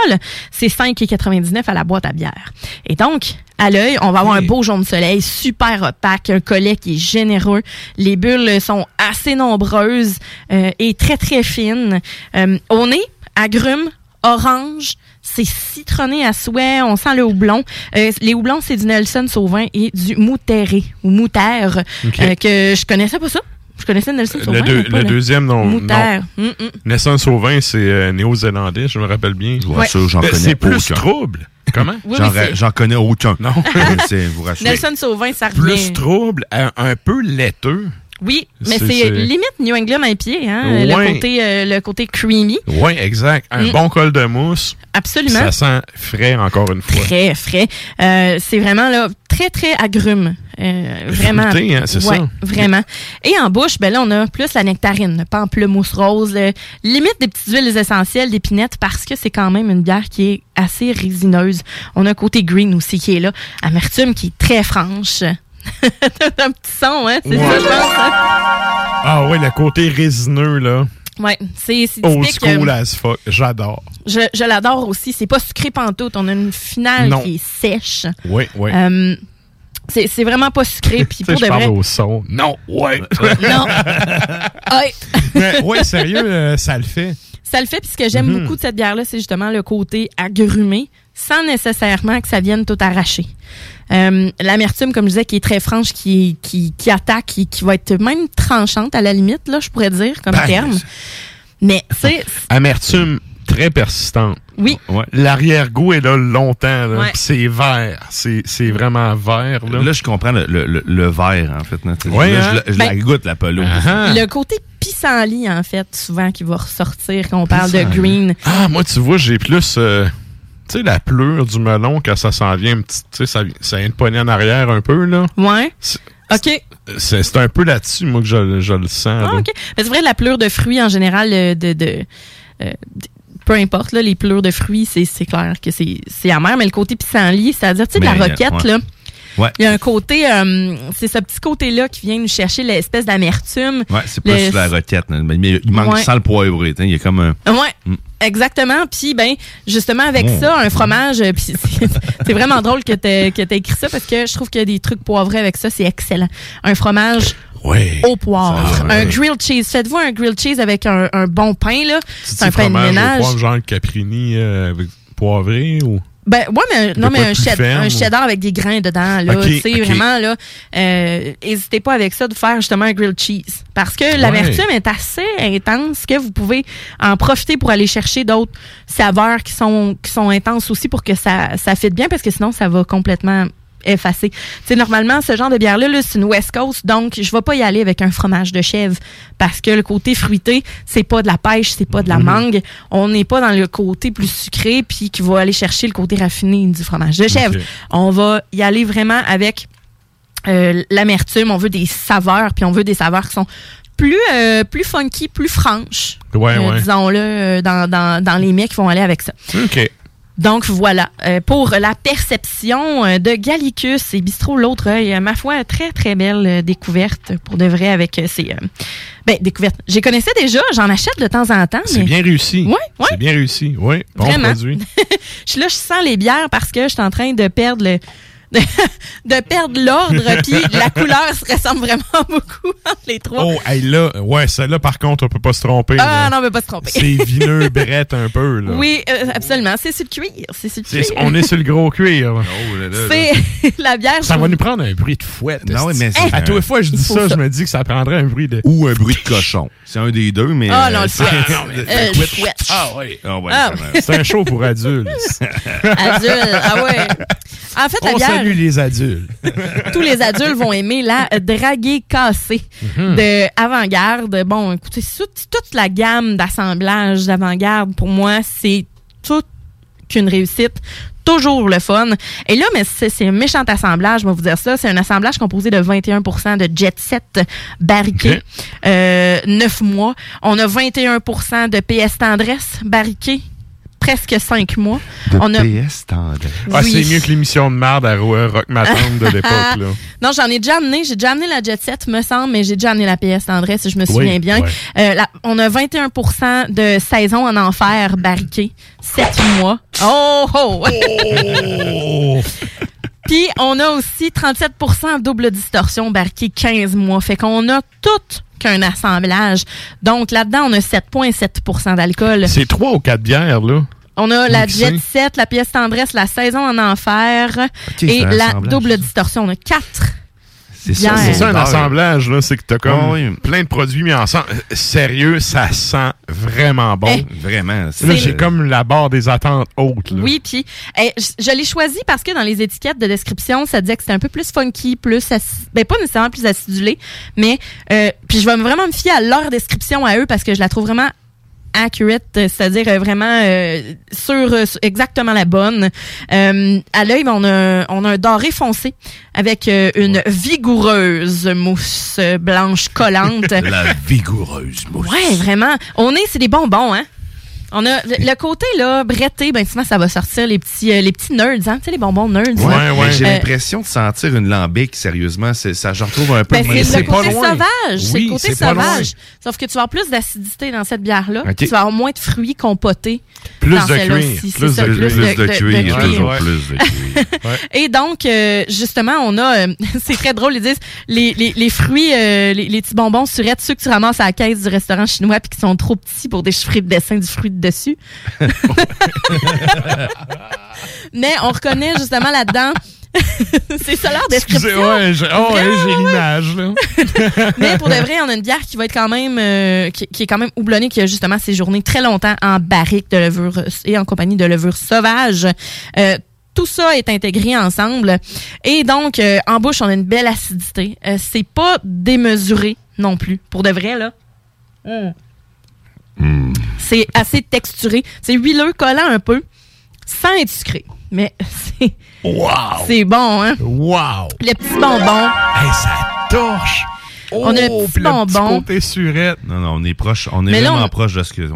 c'est 5,99 à la boîte à bière. Et donc, à l'œil, on va avoir un beau jaune de soleil, super opaque, un collet qui est généreux. Les bulles sont assez nombreuses euh, et très, très fines. Euh, au nez, agrumes, orange, c'est citronné à souhait, on sent le houblon. Euh, les houblons, c'est du Nelson Sauvin et du Moutéré, ou Moutère, euh, que je connaissais pas ça. Je connaissais Nelson Sauvin. Le, deux- le deuxième, non. Moutère. non. Mm, mm. Nelson Sauvin, c'est euh, néo-zélandais, je me rappelle bien. Ouais, ça, j'en Euh, connais C'est plus aucun. trouble. Comment? Oui, J'en, connais aucun. Non. c'est, vous rassurez. Nelson Sauvin, ça revient. Plus trouble, un, un peu laiteux. Oui, mais C'est- limite New England IPA, hein, le, côté, euh, le côté creamy. Oui, exact. Un Mm. bon col de mousse. Absolument. Ça sent frais encore une fois. Très frais. Euh, c'est vraiment là très très agrume. Euh, vraiment. Fruité, hein, c'est Ouais, ça. Vraiment. Et en bouche, ben là on a plus la nectarine, le pamplemousse rose, limite des petites huiles essentielles d'épinettes parce que c'est quand même une bière qui est assez résineuse. On a un côté green aussi qui est là, amertume qui est très franche. T'as un petit son, hein, c'est Ouais. ça je pense. hein? Ah oui, le côté résineux, là. Ouais, c'est Old school euh, as fuck. J'adore. Je, je l'adore aussi. C'est pas sucré pantoute. On a une finale Non. qui est sèche. Oui, oui. Euh, c'est vraiment pas sucré. Puis pour je de parle vrai. au son. Non, ouais. Non. Ouais. Mais, ouais, sérieux, euh, ça le fait. Ça le fait. Puis ce que j'aime Mhm. beaucoup de cette bière-là, c'est justement le côté agrumé, sans nécessairement que ça vienne tout arracher. Euh, L'amertume, comme je disais, qui est très franche, qui, qui, qui attaque, qui, qui va être même tranchante à la limite, là, je pourrais dire, comme Ben, terme. Mais, tu sais, Amertume très persistante. Oui. Ouais. L'arrière-goût est là longtemps. là. Ouais. Puis C'est vert. C'est c'est vraiment vert. Là. Là, je comprends le, le, le- le verre, en fait. là. Ouais, Là, hein? je, je Ben- la goûte, la pelouse. Ah. le côté pissenlit, en fait, souvent, qui va ressortir quand on parle de green. Ah, moi, tu vois, j'ai plus. euh, tu sais, la pleure du melon, quand ça s'en vient, un petit- tu sais, ça, ça vient de pogner en arrière un peu, là. Ouais. C'est- OK. C'est un peu là-dessus, moi, que je, je le sens. Ah. OK. Mais c'est vrai, la pleure de fruits, en général, euh, de... de euh, peu importe, là, les pleurs de fruits, c'est clair que c'est amer, mais le côté pissenlit, c'est-à-dire, tu sais, de la roquette, ouais. là, Ouais. il y a un côté, euh, c'est ce petit côté-là qui vient nous chercher l'espèce d'amertume. Ouais, c'est plus Le- la roquette. là. Mais il manque Ouais. sans le poivré. Il y a comme un. Ouais. Mm. Exactement. Puis, ben, justement, avec Oh. ça, un fromage, euh, puis c'est- vraiment drôle que tu aies écrit ça parce que je trouve qu'il y a des trucs poivrés avec ça, c'est excellent. Un fromage au poivre. Un grilled cheese. Faites-vous un grilled cheese avec un, un bon pain, là. C'est un pain de fromage au ménage. poivre, genre Caprini euh, avec poivré ou... Ben, ouais, mais, non, mais un, ferme, un ou- cheddar avec des grains dedans, là. Tu sais, vraiment, là. Euh, hésitez pas avec ça de faire justement un grilled cheese. Parce que l'amertume est assez intense que vous pouvez en profiter pour aller chercher d'autres saveurs qui sont, qui sont intenses aussi pour que ça, ça fitte bien parce que sinon, ça va complètement Tu sais, normalement, ce genre de bière-là, là, c'est une West Coast, donc je vais pas y aller avec un fromage de chèvre parce que le côté fruité, c'est pas de la pêche, c'est pas de la Mhm. mangue. On n'est pas dans le côté plus sucré puis qui va aller chercher le côté raffiné du fromage de chèvre. On va y aller vraiment avec euh, l'amertume, on veut des saveurs, puis on veut des saveurs qui sont plus euh, plus funky, plus franches. Ouais, euh, ouais. Disons-le, euh, dans, dans, dans les mets qui vont aller avec ça. OK. Donc voilà, euh, pour la perception euh, de Gallicus et Bistrot l'autre œil, euh, ma foi, très très belle euh, découverte pour de vrai avec euh, ces... euh, ben, découverte. J'ai connaissais déjà, j'en achète de temps en temps. C'est mais- bien réussi. Ouais, ouais. C'est bien réussi. Oui, bon Vraiment. produit. je suis là, je sens les bières parce que je suis en train de perdre le. De, de perdre l'ordre, puis la couleur se ressemble vraiment beaucoup entre les trois. Oh, hey, là, ouais, celle-là, par contre, on peut pas se tromper. ah là. non, mais pas se tromper. C'est vineux, brette un peu, là. Oui, euh, absolument. C'est sur le cuir. C'est sur le cuir. on est sur le gros cuir. là. C'est la bière. Ça va nous prendre un bruit de fouette. Non, mais c'est à tous les fois, je dis ça, ça. je me dis que ça prendrait un bruit de. Ou un bruit de cochon. C'est un des deux, mais. Ah non, le c'est- fouette. non, mais- Euh, le fouette. Ah oui. Ah ouais, Ah. C'est un show pour adultes. Adulte. Ah ouais. En fait, la On bière. Salue les adultes. tous les adultes vont aimer la draguée cassée Mhm. de avant-garde. Bon, écoutez, toute, la gamme d'assemblage d'avant-garde, pour moi, c'est toute qu'une réussite. Toujours le fun. Et là, mais c'est un méchant assemblage, je vais vous dire ça. C'est un assemblage composé de 21% de jet set barriqué, euh, 9 mois. On a 21% de PS tendresse barriqué, presque 5 mois. On a PS tendresse. Ah, Oui. c'est mieux que l'émission de merde à Ro- Rock Matante de l'époque, là. Non, j'en ai déjà amené. J'ai déjà amené la Jet Set, me semble, mais j'ai déjà amené la PS Tendresse, je me Oui, souviens bien. ouais. Euh, la- on a 21% de saison en enfer barriqué. 7 mois. Oh, oh! Puis, on a aussi 37% double distorsion barriqué 15 mois. Fait qu'on a tout qu'un assemblage. Donc, là-dedans, on a 7,7% d'alcool. C'est trois ou quatre bières, là. On a la. Jet Set, la pièce tendresse, la saison en enfer et la double distorsion. On a quatre. C'est. C'est ça un assemblage, là. C'est que t'as comme Ah oui. plein de produits mis ensemble. Sérieux, ça sent vraiment bon. Eh. Vraiment. Là, j'ai comme la barre des attentes haute, là. Oui, puis eh, je, l'ai choisi parce que dans les étiquettes de description, ça disait que c'était un peu plus funky, plus aci- ben pas nécessairement plus acidulé, mais euh, puis je vais vraiment me fier à leur description à eux parce que je la trouve vraiment accurate, euh, c'est-à-dire euh, vraiment euh, sur, sur exactement la bonne. Euh, à l'œil, on a, on a un doré foncé avec euh, une vigoureuse mousse blanche collante. La vigoureuse mousse. Ouais, vraiment. On est, c'est des bonbons, hein. On a le, côté là bretté, ben souvent ça va sortir les petits euh, les petits nerds, hein, tu sais les bonbons nerds. Ouais, là. mais j'ai Euh, l'impression de sentir une lambic, sérieusement. Ça, je retrouve un peu ben, de c'est le pas côté loin. sauvage, c'est le côté sauvage. Sauf que tu vas avoir plus d'acidité dans cette bière-là. Ok. Tu vas avoir moins de fruits compotés. Plus dans de cuir, plus c'est ça, de- plus plus de cuir, toujours Ouais. plus de cuir. Et donc, euh, justement, on a, euh, c'est très drôle, ils disent, les, les, les fruits, euh, les, les petits bonbons surettes, ceux que tu ramasses à la caisse du restaurant chinois puis qui sont trop petits pour déchiffrer le dessin du fruit de dessus. Mais on reconnaît justement là-dedans, c'est ça leur description. ouais, j'ai oh, ouais, j'ai l'image, là. Mais pour de vrai, on a une bière qui va être quand même, euh, qui, qui est quand même houblonnée, qui a justement séjourné très longtemps en barrique de levure et en compagnie de levure sauvage. Euh, tout ça est intégré ensemble. Et donc, euh, en bouche, on a une belle acidité. Euh, c'est pas démesuré non plus. Pour de vrai, là. Hmm. C'est assez texturé. C'est huileux, collant un peu, sans être sucré. Mais c'est Wow! c'est bon, hein? Wow! Le petit bonbon. Hey, ça torche. On a le Oh, petit le bonbon. côté surette. Non, non, on est proche. On est Mais là, vraiment on- proche de ce que.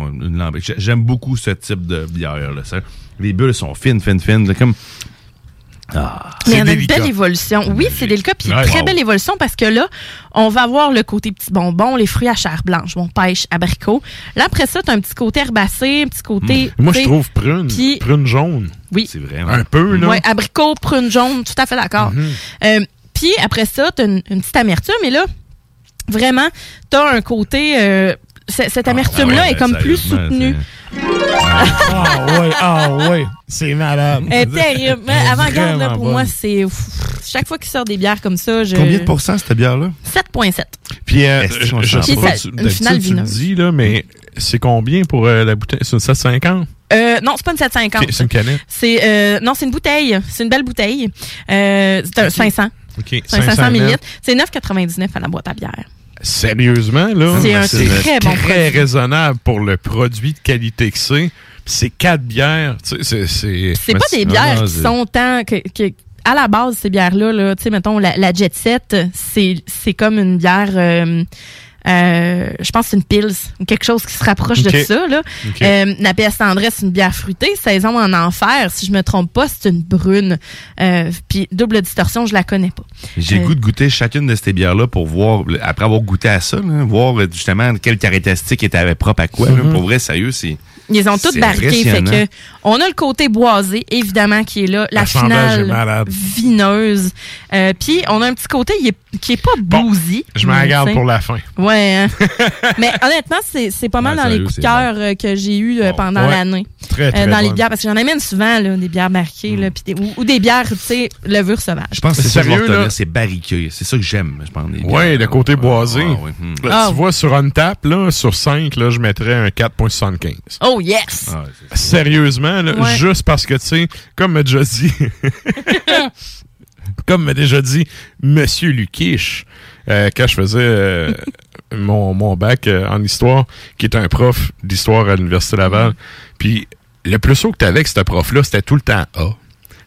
J'aime beaucoup ce type de bière. Là, ça. Les bulles sont fines, fines, fines. là, Comme. Ah, Mais on a une belle évolution. Oui, c'est délicat, puis Ouais. très Wow. belle évolution parce que là, on va avoir le côté petit bonbon, les fruits à chair blanche, bon, pêche, abricot. Là, après ça, tu as un petit côté herbacé, un petit côté. Moi, tu je trouve prune. Puis- Prune jaune. Oui. C'est vrai. Un peu, là. Ouais, abricot, prune jaune, tout à fait d'accord. Mhm. Euh, Puis après ça, tu as une, une petite amertume, mais là, vraiment, tu as un côté. euh, cette amertume-là ouais, est comme plus soutenue. Ah ouais, ah ouais. C'est malade. Elle est terrible. Avant-garde, là, pour bonne. moi, c'est. Chaque fois qu'il sort des bières comme ça, je. Combien de pourcents cette bière-là? 7,7. Puis, euh, je, je sais pas, tu, une finale tu vineuse. dis, là, mais c'est combien pour euh, la bouteille? C'est une 750? Euh, non, c'est pas une 750. Ok, c'est une canette. C'est euh, non, c'est une bouteille. C'est une belle bouteille. Euh, c'est un 500. OK, C'est un 500 500 millilitres. C'est 9,99 à la boîte à bière. Sérieusement, là? C'est un très bon très raisonnable pour le produit de qualité que c'est. C'est quatre bières. Tu sais, c'est... C'est C'est pas des bières qui sont tant que, que- à la base ces bières là, là tu sais mettons la, la Jet Set, c'est c'est comme une bière euh, euh, je pense que c'est une Pils ou quelque chose qui se rapproche de ça là. Euh, la PS tendresse, c'est une bière fruitée, saison en enfer, si je me trompe pas, c'est une brune. Euh, puis double distorsion, je la connais pas. J'ai Euh, le goût de goûter chacune de ces bières-là pour voir, après avoir goûté à ça, là, voir justement quelles caractéristiques étaient propres à quoi. là. Mhm. Pour vrai, sérieux, c'est. Ils ont toutes c'est barqué. Fait que on a le côté boisé, évidemment, qui est là. La finale vineuse. Euh, Puis on a un petit côté il est- qui est pas boozy. Je m'en tu sais. pour la fin. Ouais. hein. mais honnêtement, c'est c'est pas mal Ouais, dans les coups de cœur euh, que j'ai eu euh, pendant Ouais. l'année. Très, très Euh, dans les bières, parce que j'en amène souvent là, des bières marquées, là, puis des- ou, ou des bières, tu sais, levure sauvage. Je pense que c'est Sérieux, là? c'est barriqué. C'est ça que j'aime, je pense. Ouais, le côté boisé. Ah, ouais, hmm. Là, Ah. Tu vois, sur Untap, là, sur 5, là, je mettrais un 4.75. Oh yes! Ah, Sérieusement, là, Ouais. juste parce que, tu sais, comme m'a déjà dit, comme m'a déjà dit Monsieur Lukish, euh, quand je faisais euh, mon, mon bac euh, en histoire, qui est un prof d'histoire à l'Université Laval, puis le plus haut que t'avais avec ce prof-là, c'était tout le temps A.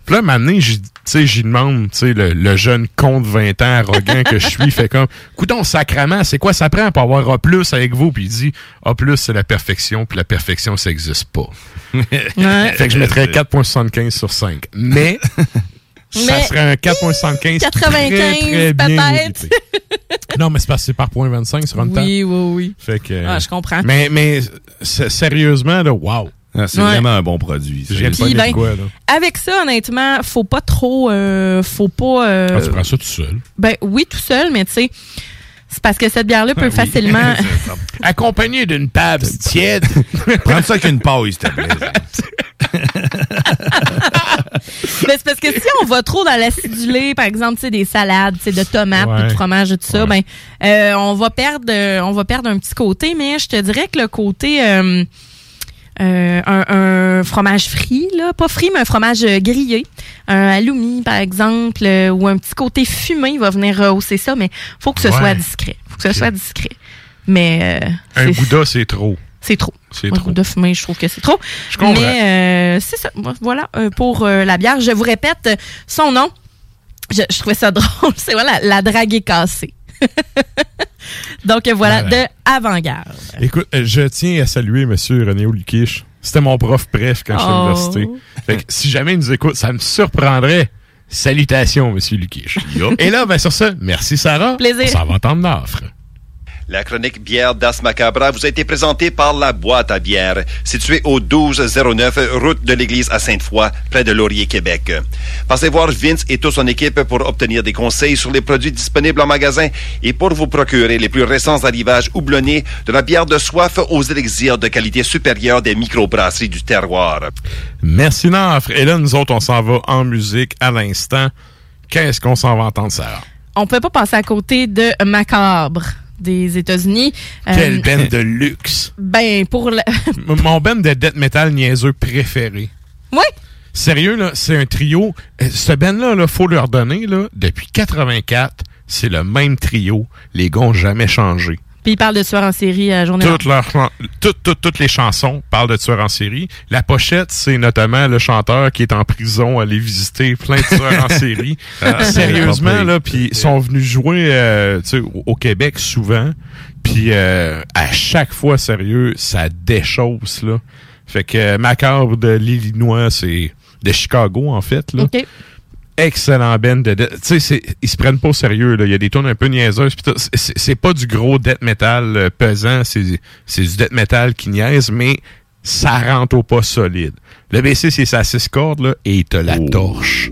Puis là, maintenant, tu sais, j'y demande, tu sais, le, le jeune con de 20 ans arrogant que je suis, fait comme, coudon, sacrament, c'est quoi ça prend pour avoir A+, avec vous? Puis il dit, A+, c'est la perfection, puis la perfection, ça existe pas. Fait que je mettrais 4.75 sur 5. Mais, ça serait un 4.75 très, 95 très bien peut-être. Non, mais c'est parce que c'est par point 25 sur un temps. Oui, oui, oui. Fait que, Ah, je comprends. Mais, mais sérieusement, là, wow. Ah, c'est Ouais. vraiment un bon produit. De ben, quoi, là? Avec ça, honnêtement, faut pas trop. euh, faut pas. euh, Ah, tu prends ça tout seul. ben oui, tout seul, mais tu sais, c'est parce que cette bière-là peut Ah, oui. facilement. Accompagné d'une table tiède. Prends ça avec une paille, s'il te plaît. Mais c'est parce que si on va trop dans l'acidulé, par exemple, tu sais, des salades, tu sais, de tomates, Ouais. de fromage et tout ça, ben, euh, on va perdre, euh, on va perdre un petit côté. Mais je te dirais que le côté euh, un, un fromage frit, là, pas frit, mais un fromage euh, grillé, un halloumi par exemple, euh, ou un petit côté fumé va venir rehausser ça. Mais faut que ce Ouais. soit discret. Faut que ce soit discret. Mais euh, Un gouda, c'est trop. c'est trop. C'est Un trop. de je trouve que c'est trop. Je comprends. Mais euh, c'est ça. Voilà euh, pour euh, la bière. Je vous répète euh, son nom. Je, je trouvais ça drôle. C'est voilà, la drague est cassée. Donc voilà, Voilà. de avant-garde. Écoute, euh, je tiens à saluer M. René Lukish. C'était mon prof bref quand j'étais à Oh. l'université. Fait que si jamais il nous écoute, ça me surprendrait. Salutations, M. Lukish. Et là, ben sur ça, merci Sarah. Plaisir. S'en va entendre l'offre. La chronique bière d'As Macabra vous a été présentée par La Boîte à bière, située au 1209 route de l'église à Sainte-Foy, près de Laurier, Québec. Passez voir Vince et toute son équipe pour obtenir des conseils sur les produits disponibles en magasin et pour vous procurer les plus récents arrivages houblonnés de la bière de soif aux élixirs de qualité supérieure des microbrasseries du terroir. Merci Nafre. Et là, nous autres, on s'en va en musique à l'instant. Qu'est-ce qu'on s'en va entendre, Sarah? On peut pas passer à côté de Macabre des États-Unis. Euh, Quelle band de luxe. Ben, pour le... Mon band de death metal niaiseux préféré. Oui. Sérieux, là, c'est un trio. Euh, Ce band-là, là, faut leur donner, là, depuis 84, c'est le même trio. Les gars ont jamais changé. Puis il parle de tueurs en série à journée. Toutes, toutes, toutes, toutes les chansons parlent de tueurs en série. La pochette, c'est notamment le chanteur qui est en prison, aller visiter plein de tueurs en série. Ah, Sérieusement, là, puis ils sont venus jouer euh, tu sais, au Québec souvent. Puis euh, à chaque fois, sérieux, ça déchausse, là. Fait que euh, Macabre de l'Illinois, c'est de Chicago, en fait, là. Excellent band de death. Tu sais, c'est- ils se prennent pas au sérieux. Là. Il y a des tunes un peu niaiseuses. C'est- pas du gros death metal euh, pesant. C'est du death metal qui niaise, mais ça rentre au pas solide. Le BC, c'est sa 6 cordes là, et il te la torche.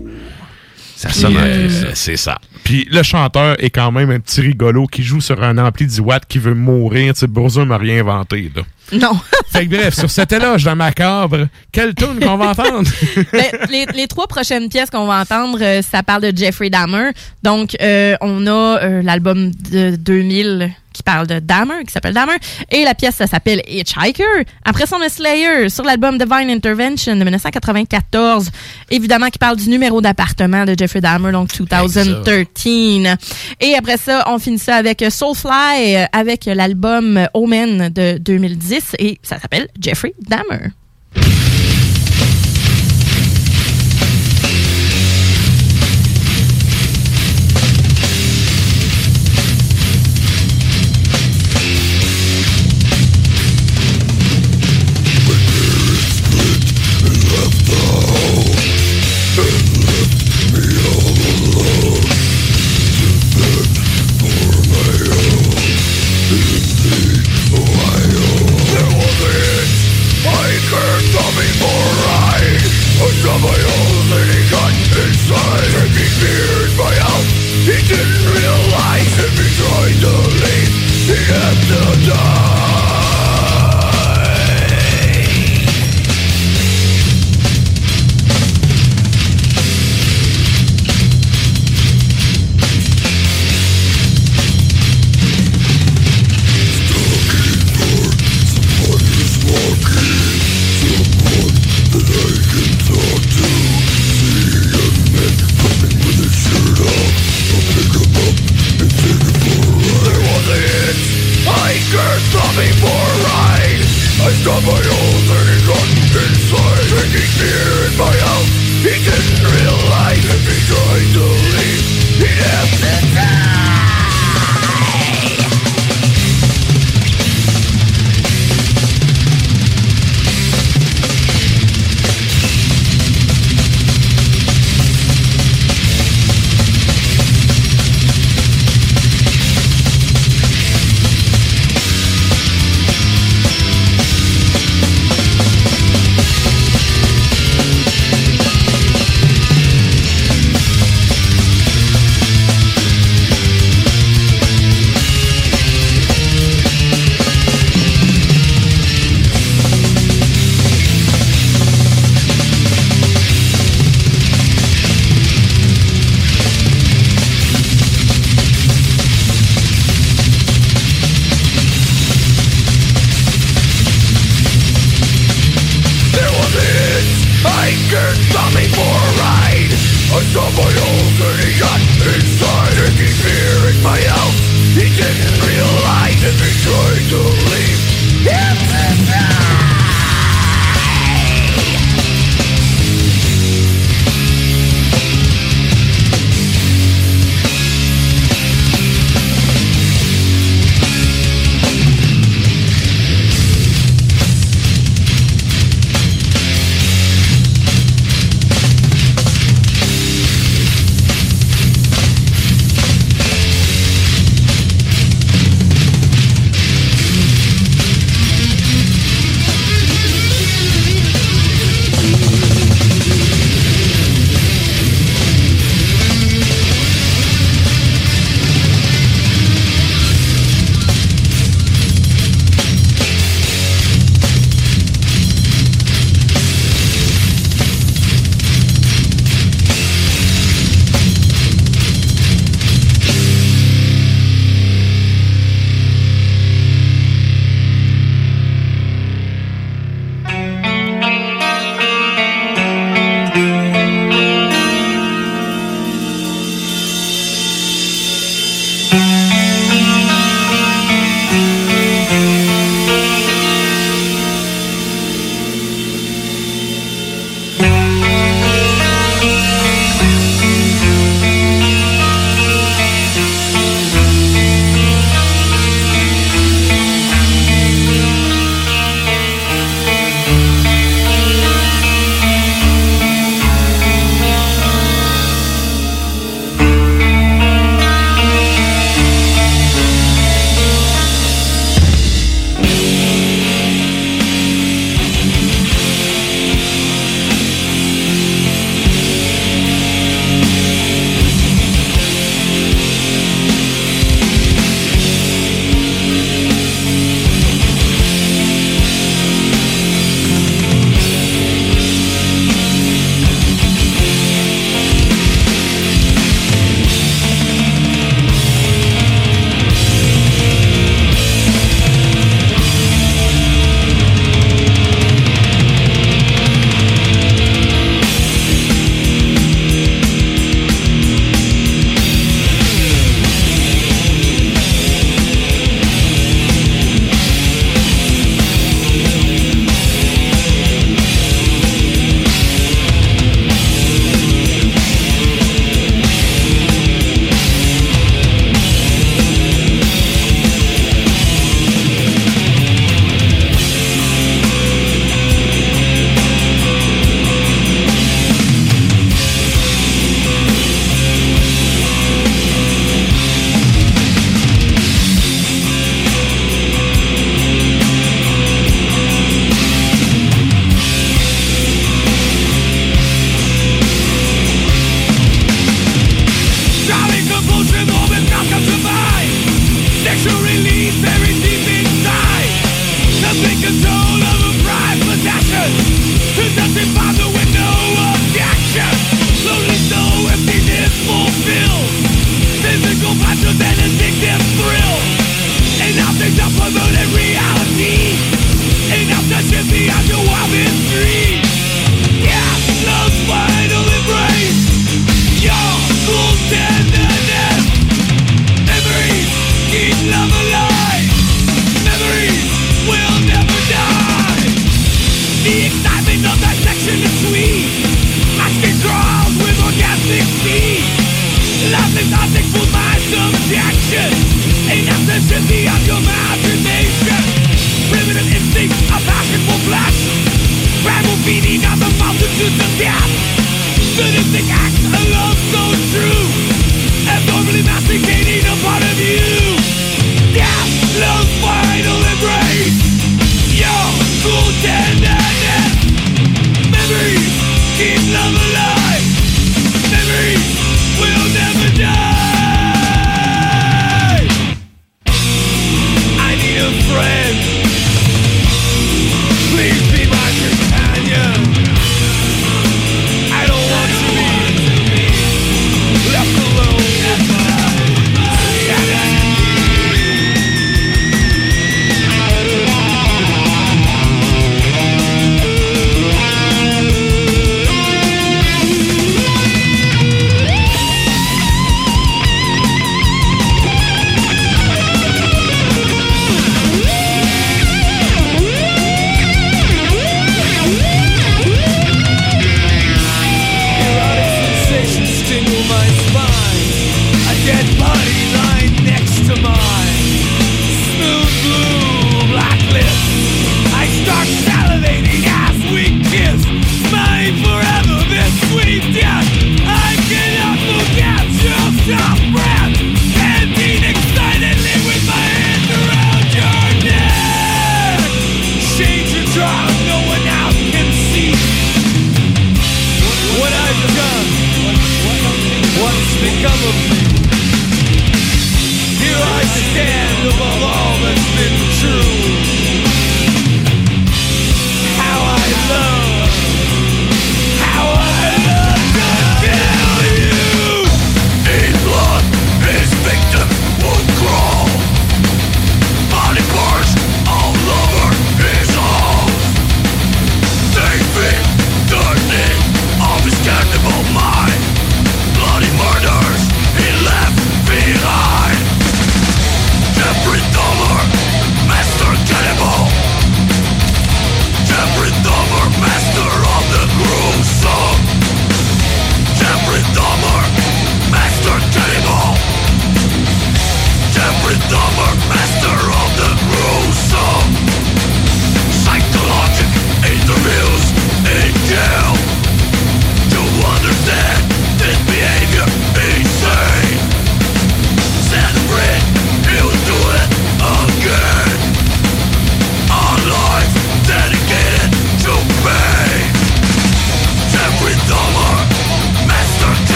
Ça sonne Euh. C'est ça. Puis le chanteur est quand même un petit rigolo qui joue sur un ampli 10 watts qui veut mourir. Tu sais, Bourgeois m'a rien inventé. Là. Non. Fait que bref, sur cet éloge dans Macabre, quelle tune qu'on va entendre? Ben, les, les trois prochaines pièces qu'on va entendre, euh, ça parle de Jeffrey Dahmer. Donc, euh, on a euh, l'album de 2000 qui parle de Dahmer, qui s'appelle Dahmer. Et la pièce, ça s'appelle Hitchhiker. Après ça, on a Slayer sur l'album Divine Intervention de 1994. Évidemment, qui parle du numéro d'appartement de Jeffrey Dahmer, donc 2013. Et après ça, on finit ça avec Soulfly, euh, avec l'album Omen de 2010. Et ça s'appelle Jeffrey Dahmer.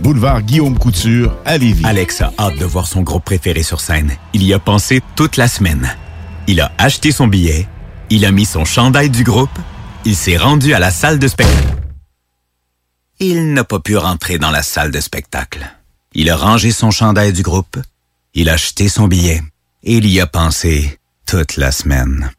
boulevard Guillaume Couture à Lévis. Alex a hâte de voir son groupe préféré sur scène. Il y a pensé toute la semaine. Il a acheté son billet, il a mis son chandail du groupe, il s'est rendu à la salle de spectacle. Il n'a pas pu rentrer dans la salle de spectacle. Il a rangé son chandail du groupe, il a acheté son billet et il y a pensé toute la semaine.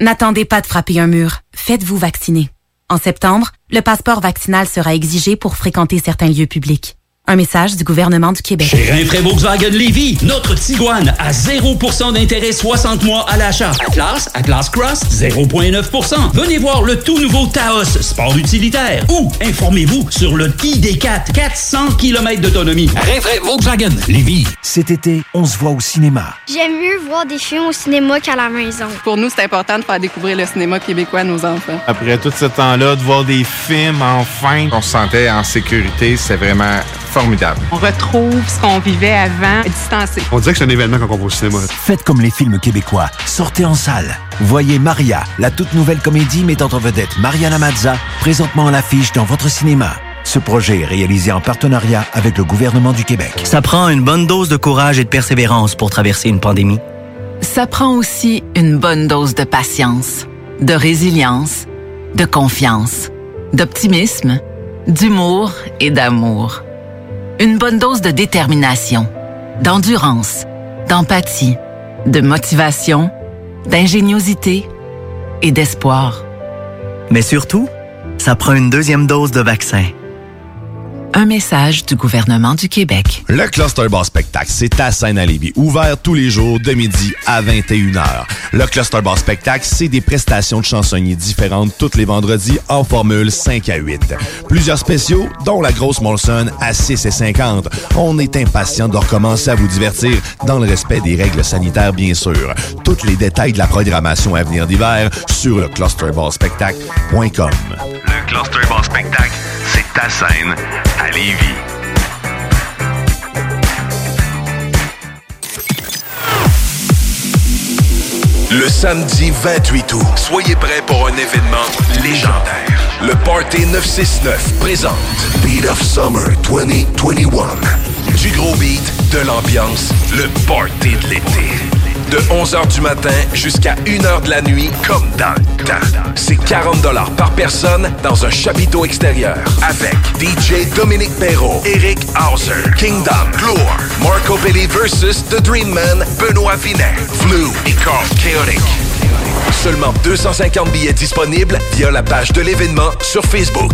N'attendez pas de frapper un mur. Faites-vous vacciner. En septembre, le passeport vaccinal sera exigé pour fréquenter certains lieux publics. Un message du gouvernement du Québec. Chez Rinfraie Volkswagen Lévy, notre Tiguan à 0% d'intérêt 60 mois à l'achat. Atlas, Atlas Cross, 0,9%. Venez voir le tout nouveau Taos, sport utilitaire. Ou informez-vous sur le ID4, 400 km d'autonomie. Rinfraie Volkswagen Lévy. Cet été, on se voit au cinéma. J'aime mieux voir des films au cinéma qu'à la maison. Pour nous, c'est important de faire découvrir le cinéma québécois à nos enfants. Après tout ce temps-là, de voir des films, enfin, on se sentait en sécurité, c'est vraiment formidable. On retrouve ce qu'on vivait avant, distancé. On dirait que c'est un événement quand on va au cinéma. Faites comme les films québécois. Sortez en salle. Voyez Maria, la toute nouvelle comédie mettant en vedette Mariana Mazza, présentement à l'affiche dans votre cinéma. Ce projet est réalisé en partenariat avec le gouvernement du Québec. Ça prend une bonne dose de courage et de persévérance pour traverser une pandémie. Ça prend aussi une bonne dose de patience, de résilience, de confiance, d'optimisme, d'humour et d'amour. Une bonne dose de détermination, d'endurance, d'empathie, de motivation, d'ingéniosité et d'espoir. Mais surtout, ça prend une deuxième dose de vaccin. Un message du gouvernement du Québec. Le Cluster Bar Spectacle, c'est à Lévis, ouvert tous les jours de midi à 21h. Le Cluster Bar Spectacle, c'est des prestations de chansonniers différentes tous les vendredis en formule 5 à 8. Plusieurs spéciaux, dont la grosse Molson à 6 et 50. On est impatient de recommencer à vous divertir dans le respect des règles sanitaires, bien sûr. Tous les détails de la programmation à venir d'hiver sur le clusterbarspectacle.com. Cluster Bar Spectacle, c'est ta scène à Lévis. Le samedi 28 août, soyez prêts pour un événement légendaire. Le Party 969 présente Beat of Summer 2021. Du gros beat, de l'ambiance, le party de l'été. De 11h du matin jusqu'à 1h de la nuit, comme dans le temps. C'est 40 par personne dans un chapiteau extérieur. Avec DJ Dominique Perrault, Eric Hauser, Kingdom, Gloire, Marco Belli versus The Dream Man, Benoît Vinet, Flu et Carl Chaotic. Seulement 250 billets disponibles via la page de l'événement sur Facebook.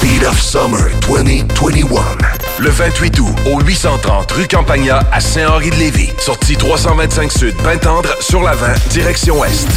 Beat of Summer 2021. Le 28 août au 830 rue Campagna à Saint-Henri-de-Lévis. Sortie 325 Sud, Pintendre sur la 20, direction Ouest.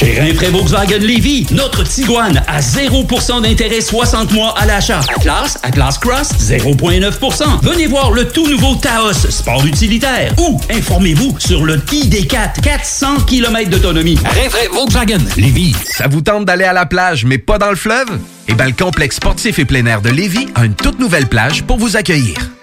Chez Rinfraie Volkswagen Lévy, notre Tiguan à 0% d'intérêt 60 mois à l'achat. Atlas, Atlas Cross, 0,9%. Venez voir le tout nouveau Taos, sport utilitaire. Ou informez-vous sur le ID4, 400 km d'autonomie. Rinfraie Volkswagen Lévy. Ça vous tente d'aller à la plage, mais pas dans le fleuve? Eh bien, le complexe sportif et plein air de Lévis a une toute nouvelle plage pour vous accueillir.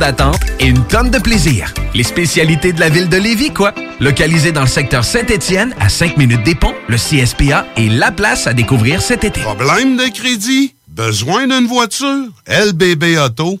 d'attente et une tonne de plaisir. Les spécialités de la ville de Lévis, quoi. Localisé dans le secteur Saint-Étienne, à 5 minutes des ponts, le CSPA est la place à découvrir cet été. Problème de crédit? Besoin d'une voiture? lbbauto.com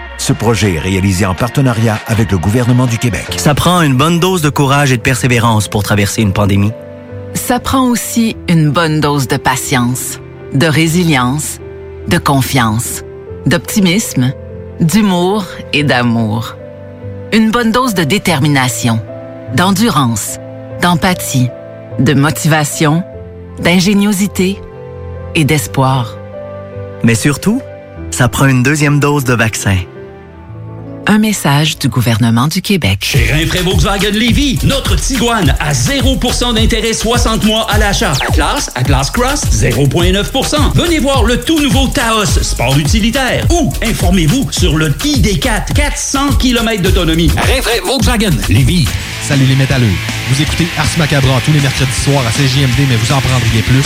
Ce projet est réalisé en partenariat avec le gouvernement du Québec. Ça prend une bonne dose de courage et de persévérance pour traverser une pandémie. Ça prend aussi une bonne dose de patience, de résilience, de confiance, d'optimisme, d'humour et d'amour. Une bonne dose de détermination, d'endurance, d'empathie, de motivation, d'ingéniosité et d'espoir. Mais surtout, ça prend une deuxième dose de vaccin. Un message du gouvernement du Québec. Chez Rinfraie Volkswagen Lévy, notre Tiguan à 0% d'intérêt 60 mois à l'achat. Atlas, Atlas Cross, 0,9%. Venez voir le tout nouveau Taos, sport utilitaire. Ou informez-vous sur le ID4, 400 km d'autonomie. Rinfraie Volkswagen Lévy. Salut les métalleux. Vous écoutez Ars Macabra tous les mercredis soirs à CJMD, mais vous en prendriez plus?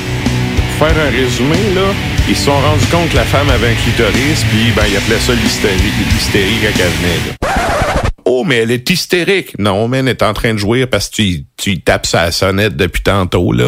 Faire un résumé, là, ils se sont rendus compte que la femme avait un clitoris, puis ben, ils appelaient ça l'hystérie, quand elle venait. là. Oh, mais elle est hystérique. Non, mais elle est en train de jouir parce que tu, tu tapes sa sonnette depuis tantôt, là.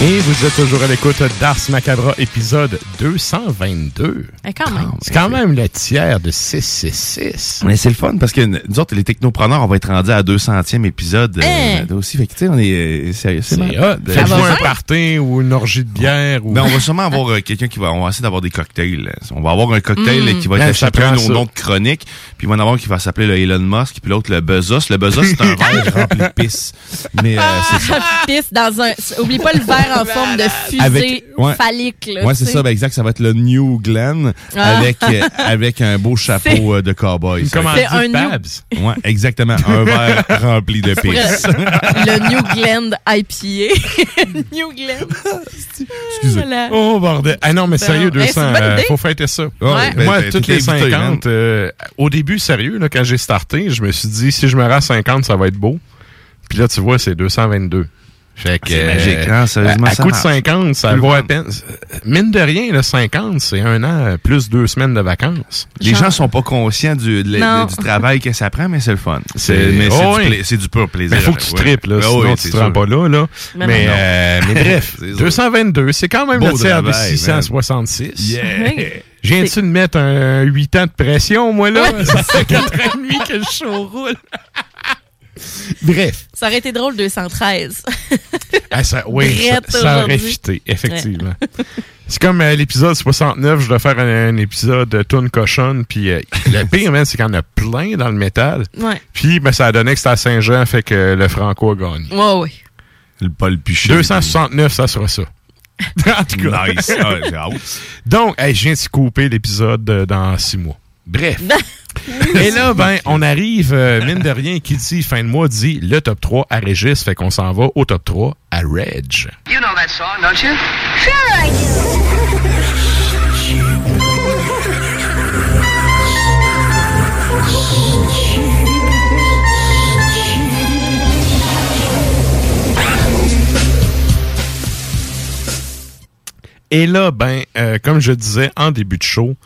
Et vous êtes toujours à l'écoute d'Ars Macabra, épisode 222. Eh, quand même. C'est quand même le tiers de 666. Mais c'est le fun parce que nous autres, les technopreneurs, on va être rendus à 200e épisode euh, Hein? aussi. Fait que, tu sais, on est euh, sérieux. C'est Faites-vous un party ou une orgie de bière. Ou... Ben, on va sûrement avoir euh, quelqu'un qui va, on va essayer d'avoir des cocktails. On va avoir un cocktail Mm. qui va Ouais, être chacun nos noms de chronique. Puis il va en avoir un qui va s'appeler le Elon Musk, puis l'autre le Bezos. Le Bezos, c'est un verre rempli de pisse. Mais euh, c'est ça. Pisse dans un. Oublie pas le verre en forme de fusée Avec- ouais. phallique. Là, Ouais, c'est ça, ben exact, ça va être le New Glenn Ah. avec euh, avec un beau chapeau euh, de cowboy. C'est un new- Babs. Ouais, exactement, un verre rempli de pisse. le New Glen IPA. New Glen. Excusez. Voilà. Oh bordel. Ah non, mais Ben, sérieux, ben, c'est 200, une bonne euh, faut fêter ça. Ouais. Ben, Moi, ben, toutes t'es les invité, 50, euh, au début, sérieux, là, quand j'ai starté, je me suis dit, si je me rends à 50, ça va être beau. Puis là, tu vois, c'est 222. Fait que, C'est magique, hein, sérieusement, à, à ça coup de marche. 50, ça Plus vaut à peine. Mine de rien, le 50, c'est un an euh, plus deux semaines de vacances. Les gens sont pas conscients du, de- travail que ça prend, mais c'est le fun. C'est- mais c'est oh du, pla- c'est du pur plaisir. Mais faut que tu Ouais. tripes, là, sinon oui, tu te rends pas là. là. Mais Mais, non. euh, mais bref, C'est sûr. 222, c'est quand même Beau le tiers de travail, 666. Yeah. Je Viens-tu de mettre un 8 ans de pression, moi, là? Ça fait 4 ans et demi que le show roule. Bref. Ça aurait été drôle 213. Ah, ça, oui, ça, aurait fité, effectivement. C'est comme euh, l'épisode 69, je dois faire un, un épisode de Tune Cochonne, puis euh, le pire, man, c'est qu'il y en a plein dans le métal. Ouais. Puis, ben, ça a donné que c'était à Saint-Jean, fait que le Franco a gagné. Ouais, ouais. Le Paul Piché. 269, ça sera ça. en tout cas. Nice. Ah, j'ai hâte. Donc, hey, je viens de couper l'épisode euh, dans six mois. Bref. Et là, ben, on arrive, euh, mine de rien, qui dit fin de mois dit le top 3 à Régis, fait qu'on s'en va au top 3 à Reg. You know that song, don't you? Sure I do. Et là, ben, euh, comme je disais en début de show,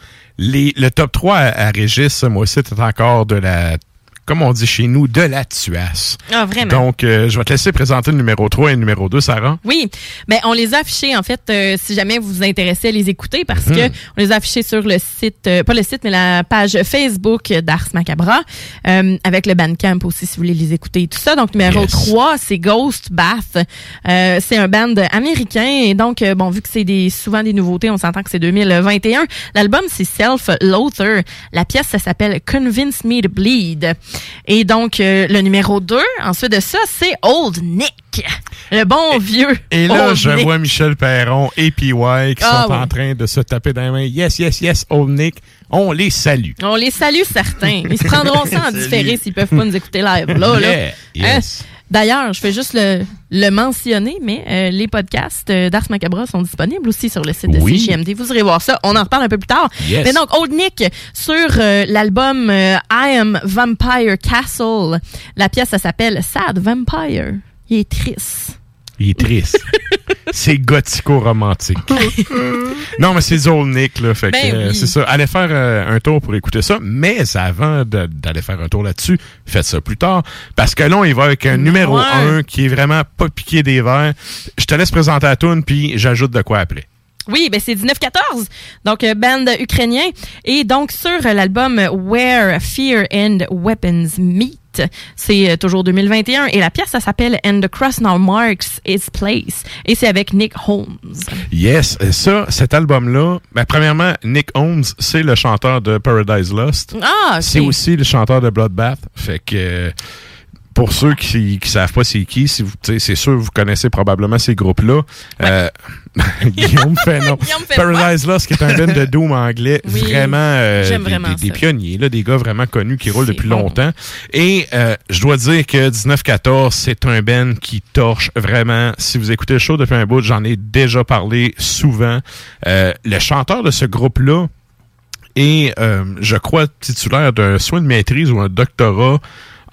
les, le top 3 à, à Régis, ce mois-ci, est encore de la, comme on dit chez nous, de la tuasse. Ah, vraiment? Donc, euh, je vais te laisser présenter le numéro 3 et le numéro 2, Sarah. Oui, ben on les a affichés en fait euh, si jamais vous vous intéressez à les écouter parce Mhm. que on les a affichés sur le site euh, pas le site mais la page Facebook d'Ars Macabra euh, avec le Bandcamp aussi si vous voulez les écouter et tout ça. Donc numéro Yes. 3, 3, c'est Ghost Bath. Euh, c'est un band américain et donc bon vu que c'est des souvent des nouveautés, on s'entend que c'est 2021. L'album c'est Self Loathar. La pièce ça s'appelle Convince Me to Bleed. Et donc euh, le numéro 2, ensuite de ça, c'est Old Nick. Le bon vieux. Et là, Old je Nick. vois Michel Perron et PY qui Ah, sont en train de se taper dans les mains. Yes, yes, yes, Old Nick. On les salue. On les salue certains. Ils se prendront ça en différé s'ils peuvent pas nous écouter live. Là, là. Yeah, Hein? D'ailleurs, je fais juste le, le mentionner, mais euh, les podcasts euh, d'Ars Macabra sont disponibles aussi sur le site de Oui. CGMD. Vous irez voir ça. On en reparle un peu plus tard. Yes. Mais donc, Old Nick, sur euh, l'album euh, I Am Vampire Castle, la pièce, ça s'appelle Sad Vampire. Il est triste. Il est triste. c'est gothico-romantique. non, mais c'est Old Nick, là. Fait que, Ben euh, oui. c'est ça. Allez faire euh, un tour pour écouter ça. Mais avant d'aller faire un tour là-dessus, faites ça plus tard. Parce que là, on y va avec un numéro Ouais. 1 qui est vraiment pas piqué des verres. Je te laisse présenter la tune puis j'ajoute de quoi après. Oui, ben c'est 1914, donc euh, band ukrainien. Et donc sur l'album Where Fear and Weapons Meet, c'est euh, toujours 2021. Et la pièce, ça s'appelle And the Cross Now Marks Its Place. Et c'est avec Nick Holmes. Yes, ça, cet album-là, ben, premièrement, Nick Holmes, c'est le chanteur de Paradise Lost. Ah, ok. C'est aussi le chanteur de Bloodbath. Fait que pour ceux qui, qui savent pas c'est qui, si vous, c'est sûr vous connaissez probablement ces groupes-là. Euh, Guillaume fait non. Guillaume Paradise Lost, qui est un band de doom anglais, Oui, vraiment euh, des, vraiment des- des ça. pionniers, là, des gars vraiment connus qui roulent depuis bon. longtemps. Et euh, je dois dire que 1914, c'est un band qui torche vraiment. Si vous écoutez le show depuis un bout, j'en ai déjà parlé souvent. Euh, le chanteur de ce groupe-là, et euh, je crois titulaire d'un soin de maîtrise ou un doctorat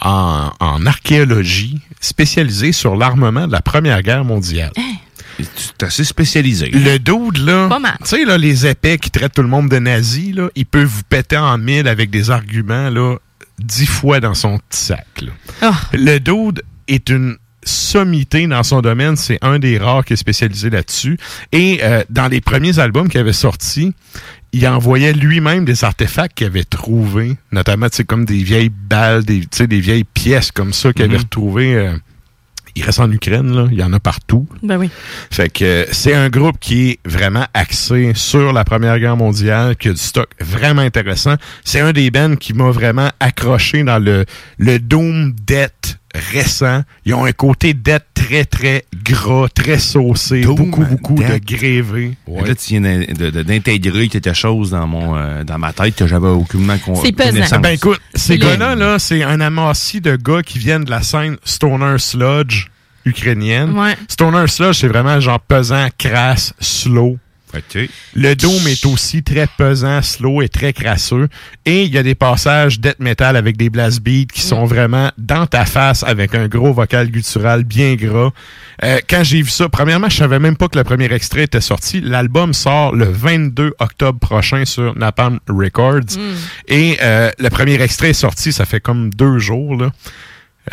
en, en archéologie spécialisé sur l'armement de la Première Guerre mondiale. C'est assez spécialisé. Le dude, là, Pas mal. tu sais, là, les épais qui traitent tout le monde de nazis, là, il peut vous péter en mille avec des arguments, là, dix fois dans son petit sac, là. Ah. Le dude est une sommité dans son domaine. C'est un des rares qui est spécialisé là-dessus. Et euh, dans les premiers albums qu'il avait sortis, il envoyait lui-même des artefacts qu'il avait trouvés, notamment, tu sais, comme des vieilles balles, des, tu sais, des vieilles pièces comme ça qu'il avait Mhm. retrouvées. euh, il reste en Ukraine, là. Il y en a partout. Ben oui. Fait que euh, c'est un groupe qui est vraiment axé sur la Première Guerre mondiale, qui a du stock vraiment intéressant. C'est un des bands qui m'a vraiment accroché dans le, le Doom Death récent. Ils ont un côté Death très, très gras, très saucé, Doom beaucoup, beaucoup Death. de grévé. Là, tu viens d'intégrer quelque chose dans mon euh, dans ma tête que j'avais aucunement con- C'est pesant. connaissance. Ben écoute, ces gars-là, là, c'est un amassis de gars qui viennent de la scène Stoner Sludge ukrainienne. Ouais. Stoner Sludge, c'est vraiment genre pesant, crasse, slow. Le Doom est aussi très pesant, slow et très crasseux. Et il y a des passages death metal avec des blast beats qui sont vraiment dans ta face avec un gros vocal guttural bien gras. Euh, quand j'ai vu ça, premièrement, je savais même pas que le premier extrait était sorti. L'album sort le 22 octobre prochain sur Napalm Records. Et euh, le premier extrait est sorti, ça fait comme deux jours, là.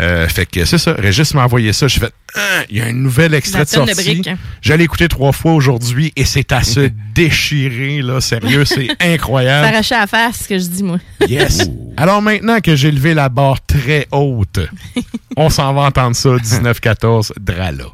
Euh, fait que c'est ça. Régis m'a envoyé ça. J'ai fait, Ah, il y a un nouvel extrait de de sortie. Je l'ai écouté trois fois aujourd'hui et c'est à se déchirer, là. Sérieux, c'est incroyable. S'arracher à face, ce que je dis, moi. Yes. Alors maintenant que j'ai levé la barre très haute, on s'en va entendre ça, 1914, Drala.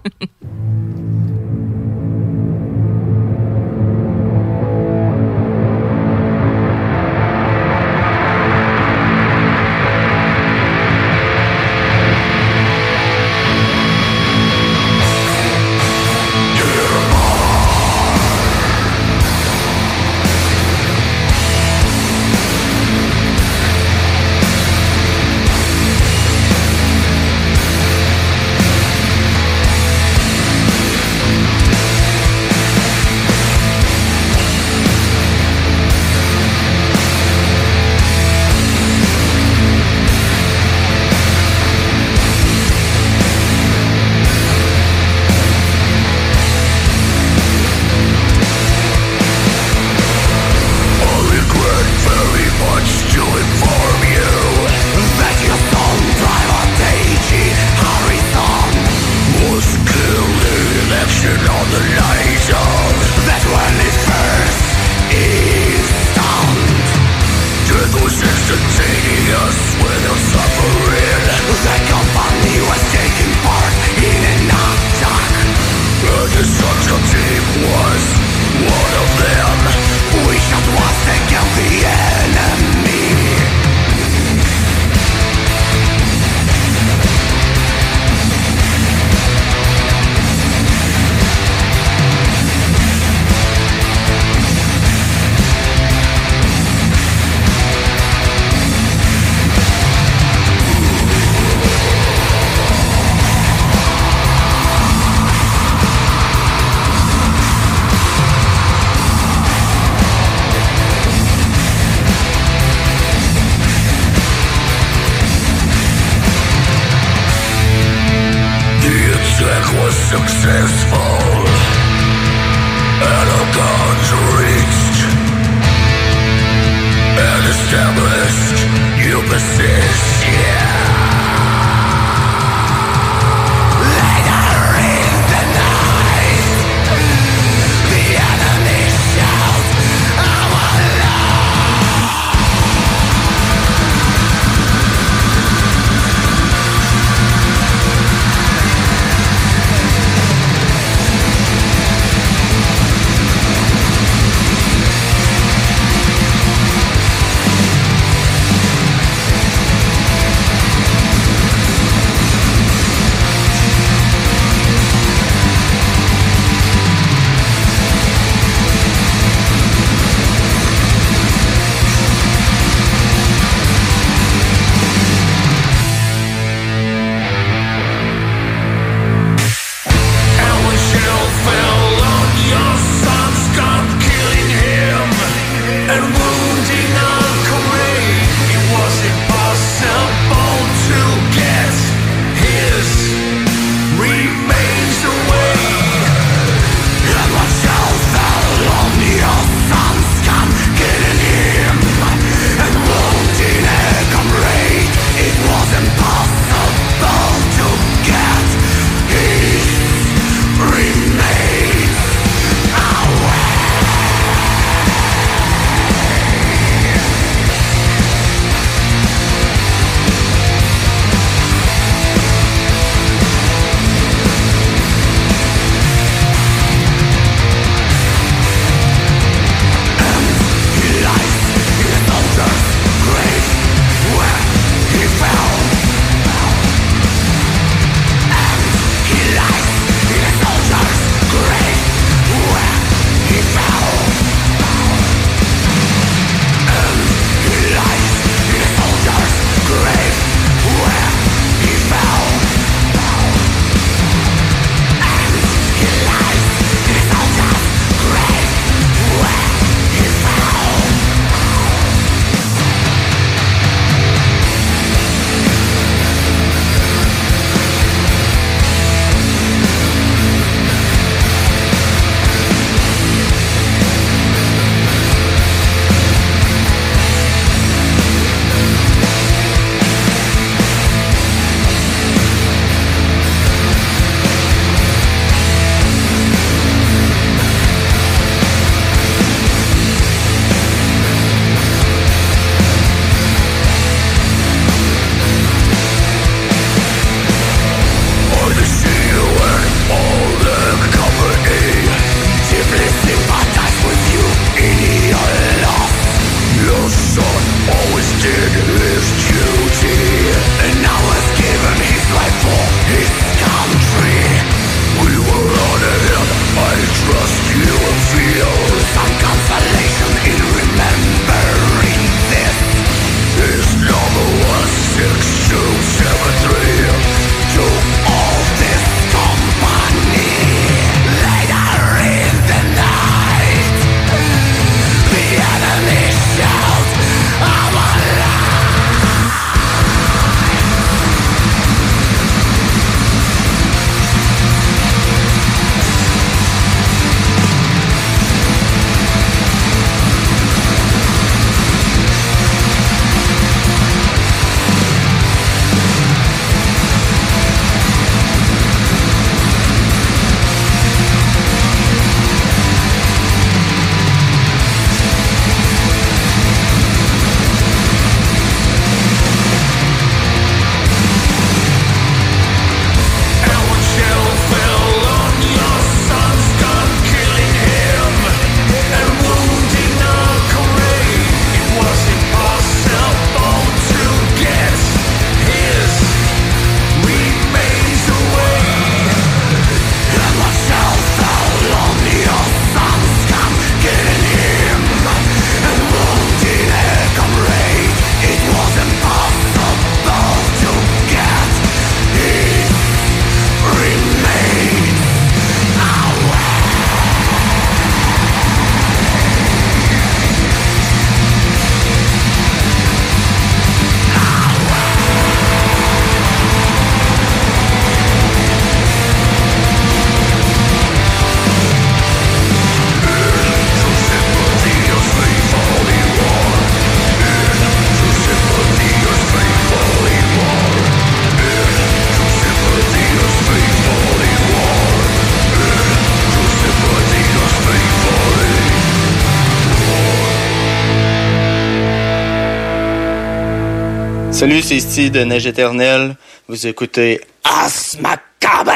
Salut, c'est Steve de Neige Éternelle. Vous écoutez As Macabra!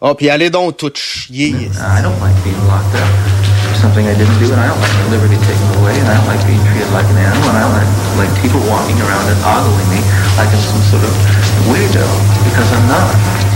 Oh, puis allez donc tout chier. I don't like being locked up for something I didn't do, and I don't like my liberty taken away, and I don't like being treated like an animal, and I don't like, like people walking around and ogling me like I'm some sort of weirdo, because I'm not.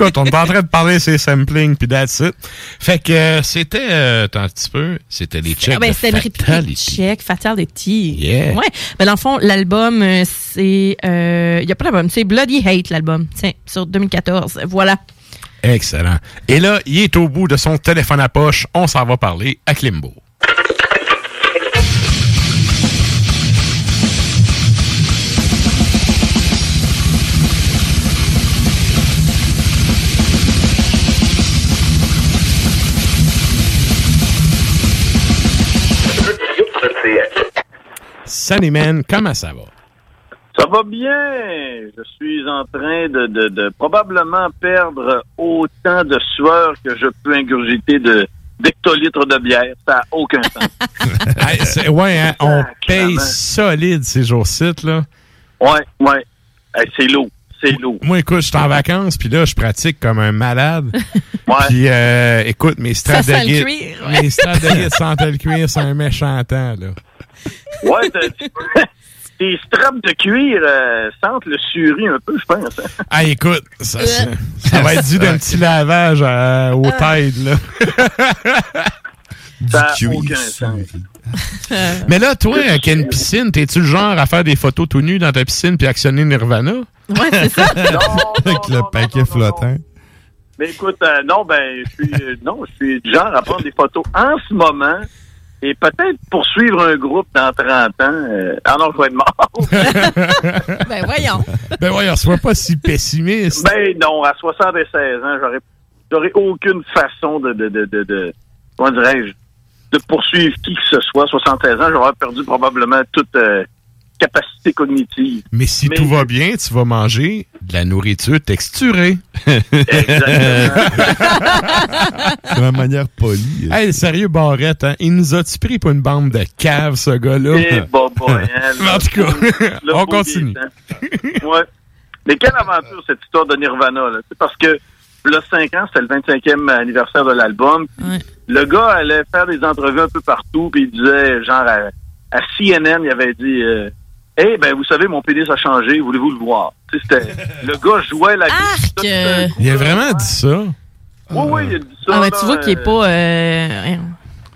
Écoute, on est en train de parler de ces samplings puis that's it. Fait que euh, c'était euh, attends un petit peu, c'était les checks Ah ben, c'était une réplique Fatality. Yeah. Ouais. Ben, dans le fond, l'album, euh, c'est. Il n'y a pas d'album, c'est Bloody Hate, l'album. Tiens, sur 2014. Voilà. Excellent. Et là, il est au bout de son téléphone à poche. On s'en va parler à Klimbo. Salut man, comment ça va? Ça va bien. Je suis en train de, de, de probablement perdre autant de sueur que je peux ingurgiter de d'hectolitres de bière. Ça n'a aucun sens. Hey, ouais, hein, on paye solide ces jours-ci, là. Ouais, ouais. Hey, c'est lourd. C'est lourd. Moi, écoute, je suis en vacances, puis là, je pratique comme un malade. Puis, euh, écoute, mes straps Ça de sent le guide, cuir, ouais. mes guide sentent le cuir, c'est un méchant temps, là. Ouais, t'as- tes straps de cuir euh, sentent le suri un peu, je pense. hein. Ah, écoute, ça, ça, ça va être dû d'un petit lavage euh, au tide, là. Ça n'a aucun sens. Mais là, toi, avec une piscine, t'es-tu le genre à faire des photos tout nu dans ta piscine puis actionner Nirvana? Ouais, c'est ça. avec le paquet flottant. Mais écoute, euh, non, ben, je suis, euh, non, je suis du genre à prendre des photos en ce moment et peut-être poursuivre un groupe dans 30 ans. Euh, ah non, je vais être mort. ben voyons. Ben voyons, sois pas si pessimiste. Ben non, à 76 ans, j'aurais, j'aurais aucune façon de, de, de, de, de- comment dirais-je, de poursuivre qui que ce soit. 76 ans, j'aurais perdu probablement toute euh, capacité cognitive. Mais si tout va bien, tu vas manger de la nourriture texturée. De la manière polie. Hey, sérieux, Barrette, hein? il nous a-tu pris pour une bande de caves, ce gars-là? Eh, bah, bah, hein, en tout cas, le on continue. ouais. Mais quelle aventure, cette histoire de Nirvana, là? C'est parce que, le 5 ans, c'était le 25e anniversaire de l'album. Le gars allait faire des entrevues un peu partout, puis il disait, genre, à, à CNN, il avait dit, euh, Eh ben, vous savez, mon pénis a changé, voulez-vous le voir? Tu c'était, le gars jouait la guitare. Il a vraiment dit ça. Oui, oui, il a dit ça. Ah, mais là, tu vois qu'il est euh, pas. euh.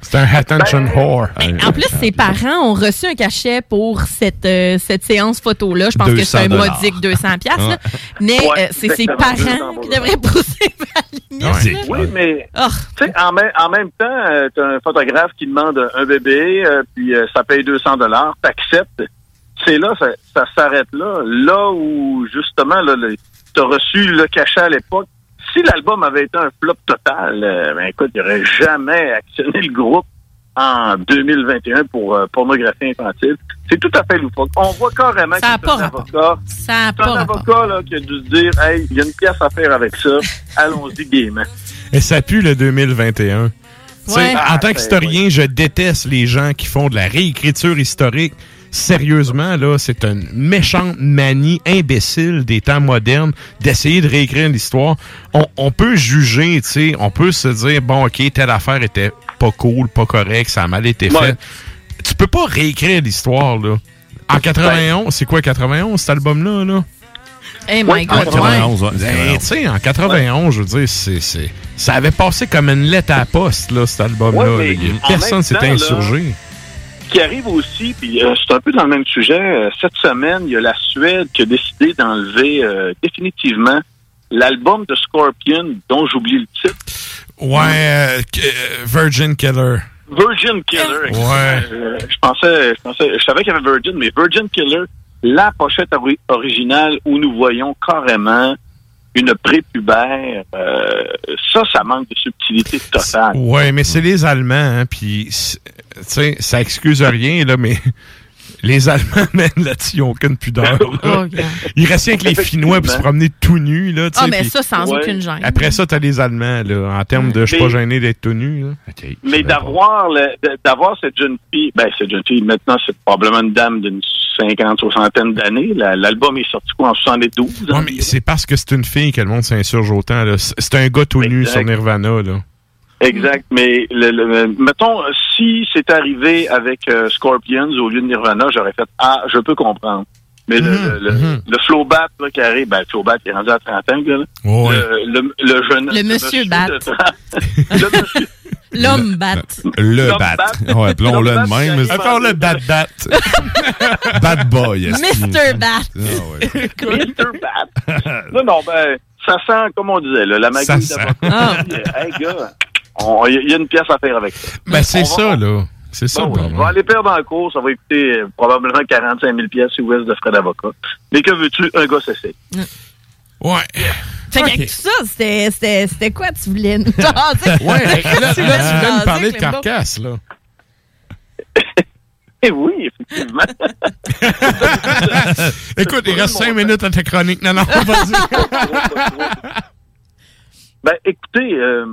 C'est un attention whore. En plus, ses parents ont reçu un cachet pour cette, euh, cette séance photo-là. Je pense que c'est un 200 modique 200 piastres. là. Ouais. Mais Ouais, euh, c'est ses parents qui devraient pousser la. Oui, mais Oh. tu sais, en, même- en même temps, tu as un photographe qui demande un bébé, euh, puis euh, ça paye 200 dollars, t'acceptes. C'est là, ça, ça s'arrête là. Là où, justement, tu as reçu le cachet à l'époque. Si l'album avait été un flop total, euh, ben écoute, il n'aurait jamais actionné le groupe en 2021 pour euh, pornographie infantile. C'est tout à fait loufoque. On voit carrément Ça que c'est un avocat, Ça a c'est un avocat là, qui a dû se dire, hey, il y a une pièce à faire avec ça. Allons-y gaiement. Et ça pue le 2021. Tu sais, Ouais. En Ah, tant ben, qu'historien, je déteste les gens qui font de la réécriture historique. Sérieusement, là, c'est une méchante manie imbécile des temps modernes d'essayer de réécrire l'histoire. On, on peut juger, tu sais, on peut se dire, bon, OK, telle affaire était pas cool, pas correct, ça a mal été fait. Tu peux pas réécrire l'histoire, là. En 91, c'est quoi 91, cet album-là, là? Eh my En God, 91, ouais. ouais. Ben, tu sais, en 91, je veux dire, c'est, c'est- ça avait passé comme une lettre à la poste, là, cet album-là. Ouais, mais là. en Personne s'était là, insurgé. Qui arrive aussi, puis euh, c'est un peu dans le même sujet, euh, cette semaine, il y a la Suède qui a décidé d'enlever euh, définitivement l'album de Scorpion, dont j'oublie le titre. Ouais, Virgin Killer. Virgin Killer. Ouais. Je pensais, je pensais, je savais qu'il y avait Virgin, mais Virgin Killer, la pochette ori- originale où nous voyons carrément une prépubère, euh, ça, ça manque de subtilité totale. Ouais, mais c'est les Allemands, hein, puis, tu sais, ça excuse rien, là, mais les Allemands, même là-dessus, ils n'ont aucune pudeur. là. God. Il reste rien que les Finnois pour se promener tout nus, là, Ah, mais ça, sans aucune gêne. Après ça, t'as les Allemands, là, en termes de je suis pas gêné d'être tout nu, là. Mais d'avoir cette jeune fille, ben cette jeune fille, maintenant c'est probablement une dame d'une cinquante, soixantaine d'années. La- L'album est sorti quoi en 72? Ouais, mais c'est parce que c'est une fille que le monde s'insurge autant. C'est un gars tout nu Exact. sur Nirvana, là. Exact. Mais le, le- mettons, si c'est arrivé avec euh, Scorpions au lieu de Nirvana, j'aurais fait Ah, je peux comprendre. Mais le, Mhm, le, le, le Flowbat là, qui arrive, ben le Flowbat il est rendu à 30 ans, là. Ouais. Le, le, le jeune. Le monsieur Bat. de 30 le monsieur- L'homme bat. Le bat. bat. Ouais, appelons-le de bat, même. Appelons-le Bat Bat. Bad boy. Mr. Bat. Ah ouais. Mr. Bat. non, non, ben, ça sent, comme on disait, là, la Ça magouille sent. d'avocat. Ah. Hey, gars, il y, a- une pièce à faire avec ça. Ben, c'est va- ça, là. C'est ça, Bon, le oui, on va aller perdre en cours, ça va coûter euh, probablement 45 000 pièces ouest de frais d'avocat. Mais que veux-tu, un gars s'essaye. Ouais. Fait qu'avec tout ça, c'était- c'était c'était quoi tu voulais nous jaser? Ouais, là, là, tu voulais nous parler de carcasse, là. Eh oui, effectivement. Écoute, il reste cinq minutes à ta chronique. Non, non, vas-y. ben, écoutez, euh,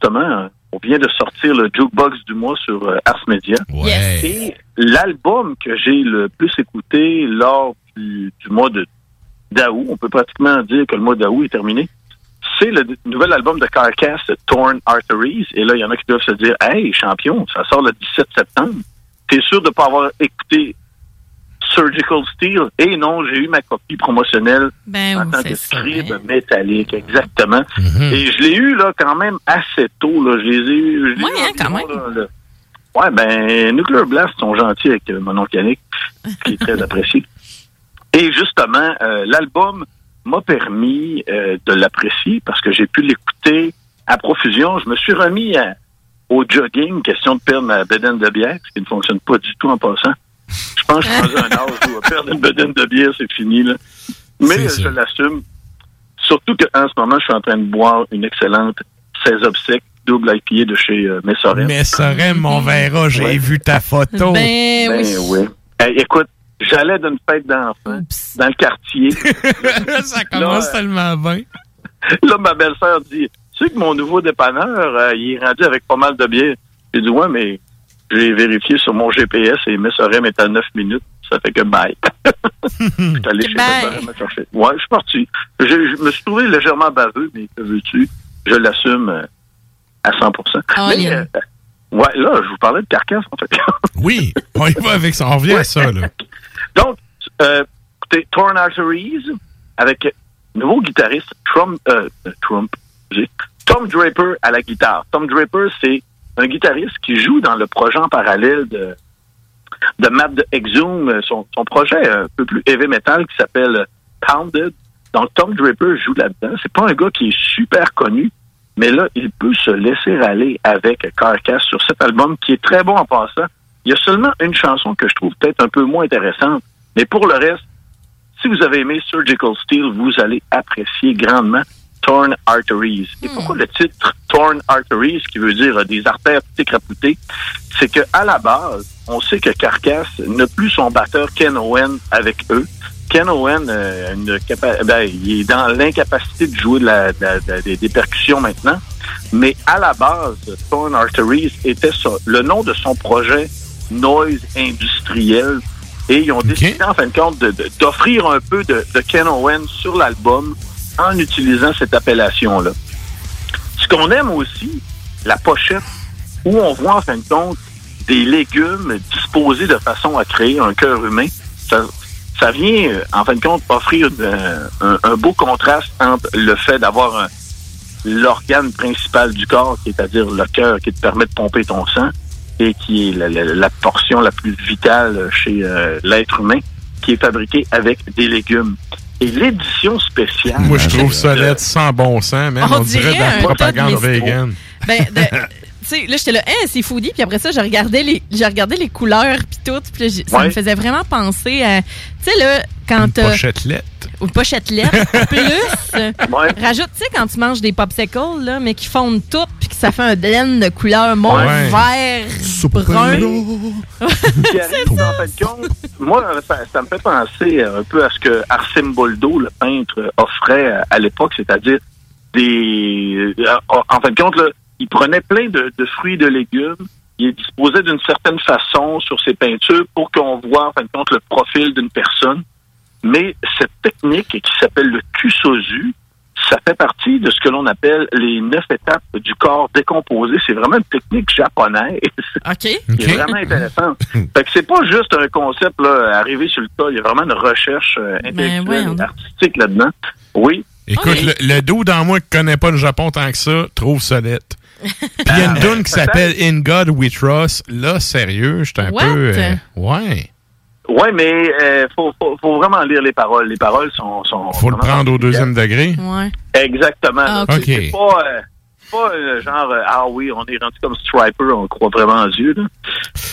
justement, on vient de sortir le jukebox du mois sur euh, Ars Media. Ouais. Et l'album que j'ai le plus écouté lors du, du mois de d'août. On peut pratiquement dire que le mois d'août est terminé. C'est le nouvel album de Carcass, Torn Arteries. Et là, il y en a qui doivent se dire, hey, champion, ça sort le 17 septembre. T'es sûr de pas avoir écouté Surgical Steel? Et non, j'ai eu ma copie promotionnelle Ben en oui, tant c'est que ça. scribe métallique, exactement. Et je l'ai eu là quand même assez tôt. Là. Je les ai eu. je l'ai Ouais, eu hein, quand là, le- Ouais, ben, Nuclear Blast sont gentils avec euh, mon oncle Yannick, qui est très apprécié. Et justement, euh, l'album m'a permis euh, de l'apprécier parce que j'ai pu l'écouter à profusion. Je me suis remis à- au jogging, question de perdre ma bedaine de bière, ce qui ne fonctionne pas du tout en passant. Je pense que je suis un âge où perdre une bedaine de bière, c'est fini. Là. Mais euh, je l'assume. Surtout qu'en ce moment, je suis en train de boire une excellente 16 obsèques double IPA de chez euh, Messorem. Mais Sorem, on verra, j'ai vu ta photo. Ben, Ben oui. Hey, écoute, j'allais d'une fête d'enfants dans le quartier. Ça commence Là, euh, tellement bien. Là, ma belle-sœur dit, tu sais que mon nouveau dépanneur, euh, il est rendu avec pas mal de bière. J'ai dit, ouais, mais j'ai vérifié sur mon GPS et Messorem est à 9 minutes. Ça fait que bye. je suis allé chez Messorem me chercher. Ouais, je suis parti. Je, je me suis trouvé légèrement baveux, mais que veux-tu? Je l'assume euh, à 100 Ah, Mais, euh, ouais, là, je vous parlais de carcasse, en fait. Oui, on y va avec ça. On revient à ça, là. Donc, euh, écoutez, Torn Arteries, avec nouveau guitariste, Trump, euh, Trump, j'ai- Tom Draper à la guitare. Tom Draper, c'est un guitariste qui joue dans le projet en parallèle de, de de Exhume, euh, son, son projet un peu plus heavy metal qui s'appelle Pounded. Donc, Tom Draper joue là-dedans. C'est pas un gars qui est super connu, mais là, il peut se laisser aller avec Carcass sur cet album qui est très bon en passant. Il y a seulement une chanson que je trouve peut-être un peu moins intéressante, mais pour le reste, si vous avez aimé Surgical Steel, vous allez apprécier grandement Torn Arteries. Et pourquoi le titre Torn Arteries, qui veut dire des artères décrapitées, c'est que à la base, on sait que Carcass n'a plus son batteur Ken Owen avec eux. Ken Owen, euh, une ben, il est dans l'incapacité de jouer de la- de la- de la- des, percussions maintenant. Mais à la base, Torn Arteries était ça, le nom de son projet Noise Industriel. Et ils ont décidé, en fin de compte, d'offrir un peu de Ken Owen sur l'album en utilisant cette appellation-là. Ce qu'on aime aussi, la pochette, où on voit en fin de compte des légumes disposés de façon à créer un cœur humain. Ça, vient, euh, en fin de compte, offrir euh, un, beau contraste entre le fait d'avoir un- l'organe principal du corps, c'est-à-dire le cœur qui te permet de pomper ton sang, et qui est la, portion la plus vitale chez euh, l'être humain, qui est fabriqué avec des légumes. Et l'édition spéciale... Moi, je trouve avec, ça laid sans bon sens, même. On On, dirait de la propagande vegan. Ben, de- sais, là, j'étais là, hein, c'est foodie, puis après ça, j'ai regardé les, j'ai regardé les couleurs, puis tout, puis ça me faisait vraiment penser à, tu sais, là, quand Une t'as- pochettelette. Ou pochettelette, plus, rajoute, tu sais, quand tu manges des popsicles, là, mais qui fondent tout, puis que ça fait un blend de couleurs mauve, Ouais. vert, brun. qui arrive, en fin de compte, moi, ça, ça me fait penser un peu à ce que Arsène Boldo, le peintre, offrait à, à l'époque, c'est-à-dire des... euh, En fin de compte, là, il prenait plein de, de fruits et de légumes, il les disposait d'une certaine façon sur ses peintures pour qu'on voit, en fin de compte, le profil d'une personne. Mais cette technique qui s'appelle le kusozu, ça fait partie de ce que l'on appelle les neuf étapes du corps décomposé. C'est vraiment une technique japonaise. OK. Qui est vraiment intéressant. fait que c'est pas juste un concept là, arrivé sur le tas. Il y a vraiment une recherche euh, intellectuelle voyons et artistique là-dedans. Oui. Écoute, le, le dos dans moi qui connaît pas le Japon tant que ça, trouve ça laid. Puis il y a une tune qui s'appelle In God We Trust. Là, sérieux, j'étais un What? peu... euh, ouais. Ouais, mais euh, faut, faut, faut vraiment lire les paroles. Les paroles sont. sont Faut le prendre au deuxième degré. Ouais. Exactement. Ah, ok. Pas, euh, pas euh, genre euh, ah oui, on est rendu comme Striper, on croit vraiment en Dieu. Là.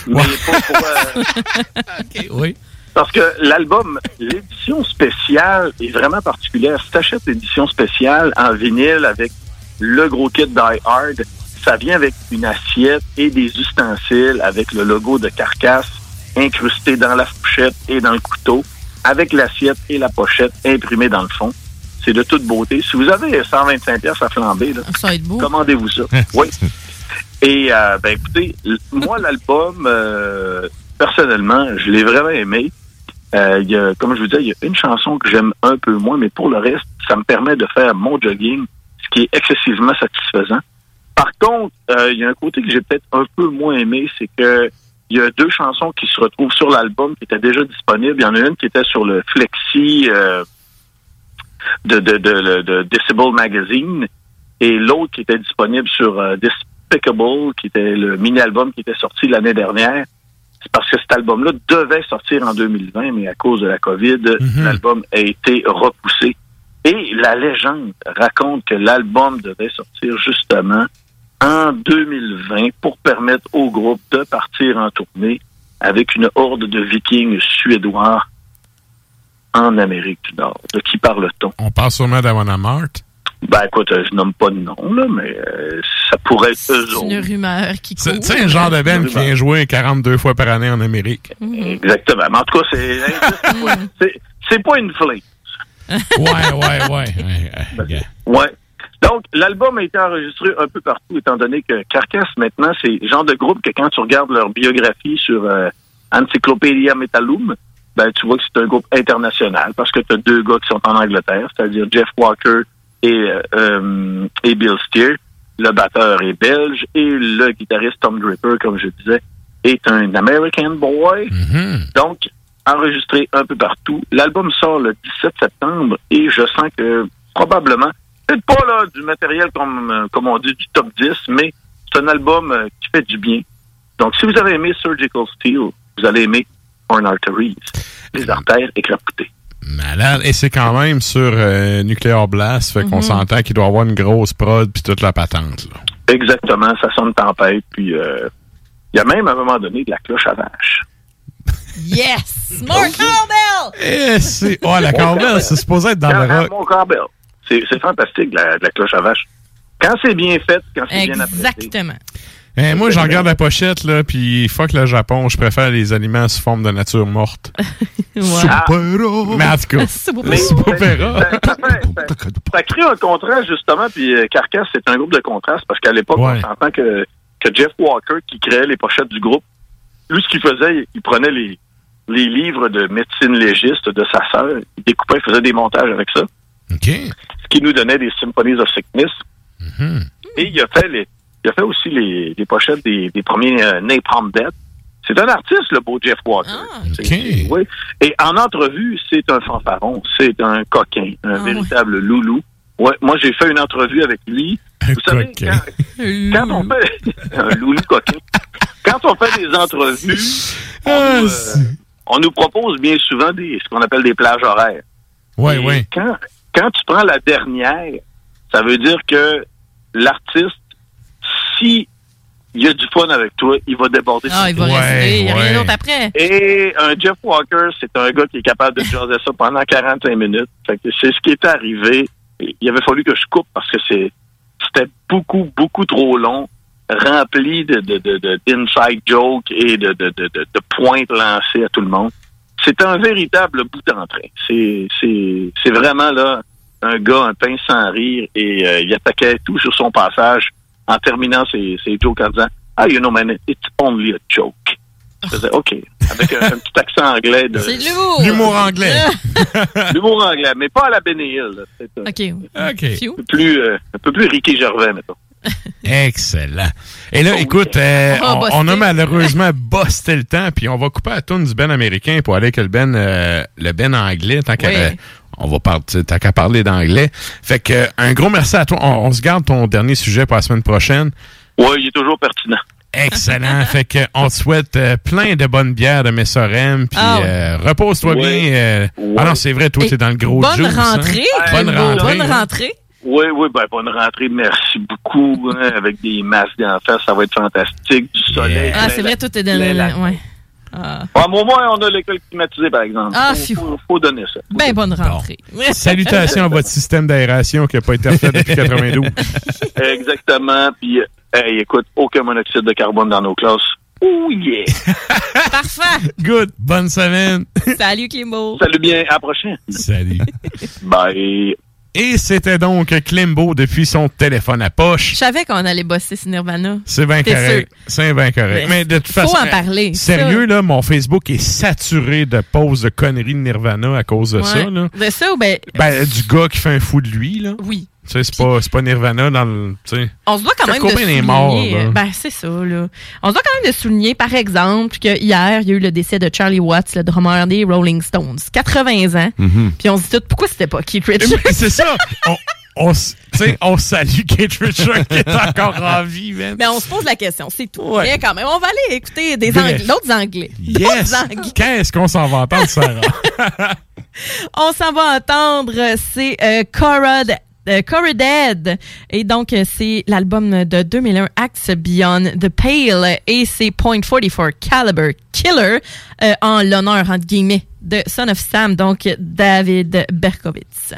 Mais pas pour, euh, oui. Parce que l'album, l'édition spéciale est vraiment particulière. Si tu achètes l'édition spéciale en vinyle avec le gros kit Die Hard, ça vient avec une assiette et des ustensiles avec le logo de Carcasse incrusté dans la fourchette et dans le couteau, avec l'assiette et la pochette imprimées dans le fond. C'est de toute beauté. Si vous avez 125 pièces à flamber, là, Ça commandez-vous ça. oui. Et euh, ben écoutez, moi l'album, euh, personnellement, je l'ai vraiment aimé. Euh, il y a, comme je vous disais, il y a une chanson que j'aime un peu moins, mais pour le reste, ça me permet de faire mon jogging, qui est excessivement satisfaisant. Par contre, euh, il y a un côté que j'ai peut-être un peu moins aimé, c'est que il y a deux chansons qui se retrouvent sur l'album qui étaient déjà disponibles. Il y en a une qui était sur le Flexi euh, de, de, de, de, Decibel Magazine et l'autre qui était disponible sur euh, Despicable, qui était le mini-album qui était sorti l'année dernière. C'est parce que cet album-là devait sortir en 2020, mais à cause de la COVID, l'album a été repoussé. Et la légende raconte que l'album devait sortir justement en 2020 pour permettre au groupe de partir en tournée avec une horde de vikings suédois en Amérique du Nord. De qui parle-t-on? On parle sûrement d'Amona Mart. Ben écoute, je nomme pas de nom, là, mais euh, ça pourrait être eux C'est une rumeur qui court. C'est tu sais, un genre de band qui vient jouer 42 fois par année en Amérique. Exactement. Mais en tout cas, c'est c'est- pas une flame. Ouais, ouais, ouais. Ouais. Donc, l'album a été enregistré un peu partout, étant donné que Carcass, maintenant, c'est le genre de groupe que quand tu regardes leur biographie sur euh, Encyclopedia Metallum, ben, tu vois que c'est un groupe international parce que tu as deux gars qui sont en Angleterre, c'est-à-dire Jeff Walker et, euh, euh, et Bill Steer. Le batteur est belge et le guitariste Tom Draper, comme je disais, est un American boy. Donc, enregistré un peu partout. L'album sort le 17 septembre et je sens que probablement, peut-être pas là du matériel comme, euh, comme on dit du top 10, mais c'est un album euh, qui fait du bien. Donc, si vous avez aimé Surgical Steel, vous allez aimer Horn Arteries, les artères éclapotées. Malade. Et c'est quand même sur euh, Nuclear Blast, fait qu'on Mhm. s'entend qu'il doit avoir une grosse prod puis toute la patente. là. Exactement, ça sonne tempête, puis euh, il y a même à un moment donné de la cloche à vache. Yes! More cowbell! Eh, c'est... Oh, la cowbell, c'est supposé être dans le rock. Mon. C'est c'est fantastique, la, la cloche à vache. Quand c'est bien fait, quand c'est bien apprécié. Exactement. Eh, moi, je regarde la pochette, là, puis fuck le Japon, je préfère les aliments sous forme de nature morte. Super-héros. Mais en tout cas, Mais- super-héros. ça, ça crée un contraste, justement, puis euh, Carcass, c'est un groupe de contraste, parce qu'à l'époque, on s'entend que, que Jeff Walker, qui créait les pochettes du groupe, lui, ce qu'il faisait, il, il prenait les, les livres de médecine légiste de sa sœur, il découpait, il faisait des montages avec ça. Ce qui nous donnait des Symphonies of Sickness. Et il a fait les, il a fait aussi les, les pochettes des, des premiers euh, Napalm Death. C'est un artiste, le beau Jeff Walker. C'est- oui. Et en entrevue, c'est un fanfaron, c'est un coquin, un véritable loulou. Ouais, moi j'ai fait une entrevue avec lui. Vous savez, quand, quand on fait un loulou coquin, quand on fait des entrevues, on, nous, euh, on nous propose bien souvent des ce qu'on appelle des plages horaires. Ouais, Et ouais. Quand, quand tu prends la dernière, ça veut dire que l'artiste, si il y a du fun avec toi, il va déborder. Ah, il va rester. Il n'y a rien d'autre après. Et un Jeff Walker, c'est un gars qui est capable de jaser ça pendant 45 minutes. Fait que c'est ce qui est arrivé. Il avait fallu que je coupe parce que c'est c'était beaucoup, beaucoup trop long, rempli de, de, de, de- d'inside jokes et de, de, de, de, de pointes lancées à tout le monde. C'est un véritable bout d'entrain. C'est, c'est, c'est vraiment là un gars, un pain sans rire, et euh, il attaquait tout sur son passage en terminant ses, ses jokes en disant Ah, you know, man, it's only a joke. Je faisais OK. Avec un, un petit accent anglais. De, C'est de l'humour. L'humour anglais. L'humour anglais, mais pas à la Benny Hill. là. C'est un, OK. un peu plus, euh, un peu plus Ricky Gervais, mettons. Excellent. Et là, écoute, euh, On a malheureusement busté le temps, puis on va couper la tourne du Ben américain pour aller avec le Ben, euh, le Ben anglais, tant qu'à, Oui. on va partir, tant qu'à parler d'anglais. Fait que, euh, un gros merci à toi. On, on se garde ton dernier sujet pour la semaine prochaine. Oui, il est toujours pertinent. Excellent. fait que, on te souhaite euh, plein de bonnes bières de Messorem, puis Ah ouais. euh, repose-toi Ouais. bien. euh, Ouais. Ah non, c'est vrai, toi, t'es dans le gros bonne juice, hein? Bonne rentrée. Bonne rentrée. Oui, oui, ben bonne rentrée, merci beaucoup. hein, avec des masques d'en face, ça va être fantastique. Du soleil. Ah, c'est vrai, tout est dans le. la- Ouais. Ah. Ah, au moins, on a l'école climatisée, par exemple. Ah, faut, fiou. faut, faut donner ça. Ben, bonne rentrée. Salutations à votre système d'aération qui n'a pas été refait depuis 92. Exactement. Puis, hey, écoute, aucun monoxyde de carbone dans nos classes. Oh yeah! Parfait. Good. Bonne semaine. Salut, Kimbo. Salut bien, à la prochaine. Salut. Bye. Et c'était donc Klimbo depuis son téléphone à poche. Je savais qu'on allait bosser sur Nirvana. C'est bien correct. C'est bien correct. Mais Mais de toute faut façon. en parler, Sérieux, ça. là, mon Facebook est saturé de posts de conneries de Nirvana à cause de ça, là. De ça ou ben. Ben, du gars qui fait un fou de lui, là. Oui. Tu sais, c'est pas, pas Nirvana dans le. On se doit quand même de souligner. est mort, là. ben, c'est ça, là. On se doit quand même de souligner, par exemple, que hier, il y a eu le décès de Charlie Watts, le drummer des Rolling Stones. 80 ans. Mhm. Puis on se dit tout, pourquoi c'était pas Keith Richards? C'est ça. On, on, on salue Kate Richards qui est encore en vie, man. Mais on se pose la question, c'est tout. Mais quand même, on va aller écouter des. Anglais- d'autres Anglais. Yes! D'autres Anglais. Qu'est-ce qu'on s'en va entendre, Sarah? On s'en va entendre, c'est euh, Cora, euh, Cora Dead. Et donc, euh, c'est l'album de 2001, Acts Beyond the Pale. Et c'est .44 Caliber Killer euh, en l'honneur, entre guillemets, de Son of Sam, donc David Berkowitz.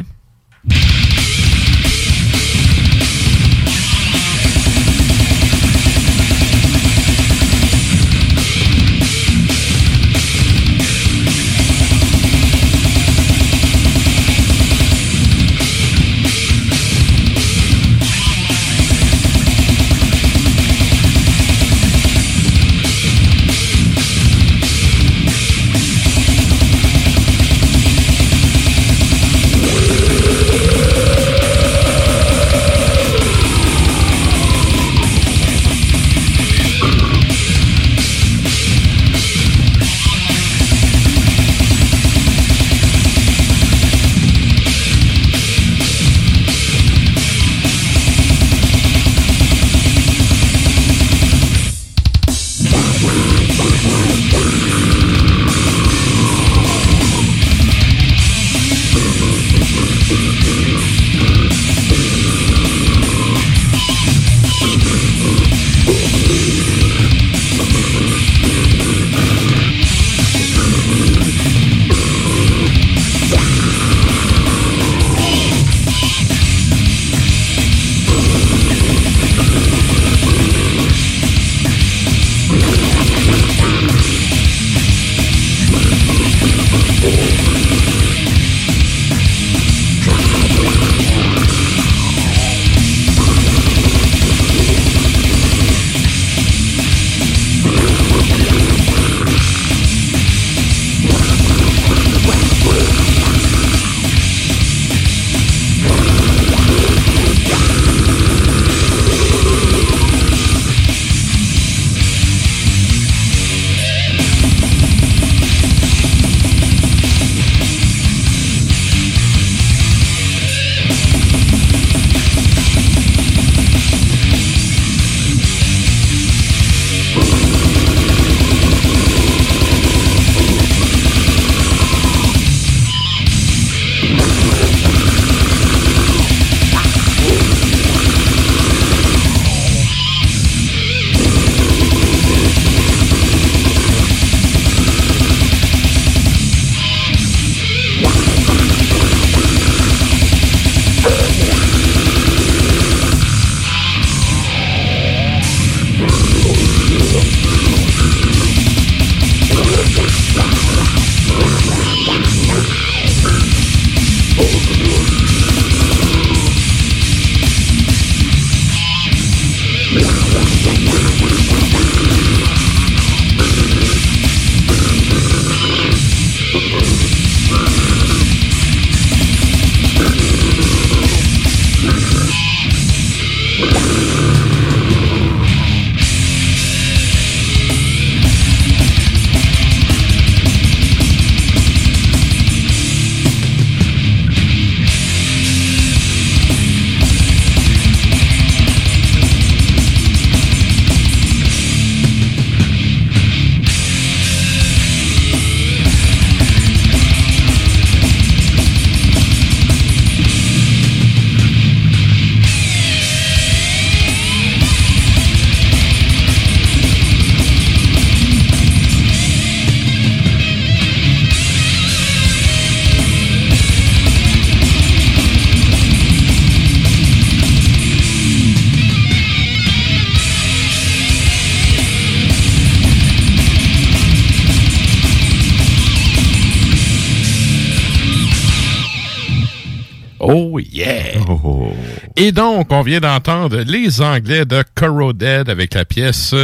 Et donc, on vient d'entendre les Anglais de Corroded avec la pièce.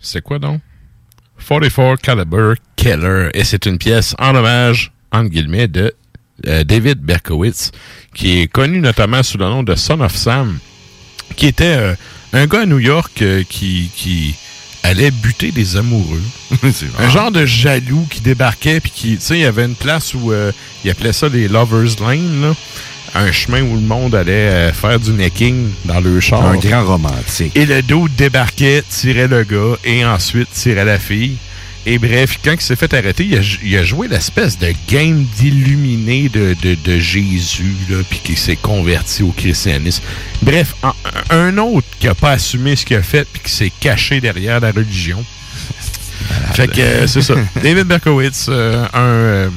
C'est quoi donc? 44 Caliber Killer. Et c'est une pièce en hommage, entre guillemets, de euh, David Berkowitz, qui est connu notamment sous le nom de Son of Sam, qui était euh, un gars à New York euh, qui, qui allait buter des amoureux. un genre de jaloux qui débarquait, puis qui, tu sais, il y avait une place où euh, il appelait ça les Lovers Lane, là. Un chemin où le monde allait euh, faire du necking dans le char. Un grand romantique. Et le dos débarquait, tirait le gars et ensuite tirait la fille. Et bref, quand il s'est fait arrêter, il a, il a joué l'espèce de game d'illuminé de, de, de Jésus, là, puis qui s'est converti au christianisme. Bref, un, un autre qui a pas assumé ce qu'il a fait, puis qui s'est caché derrière la religion. fait que euh, c'est ça. David Berkowitz, euh, un euh,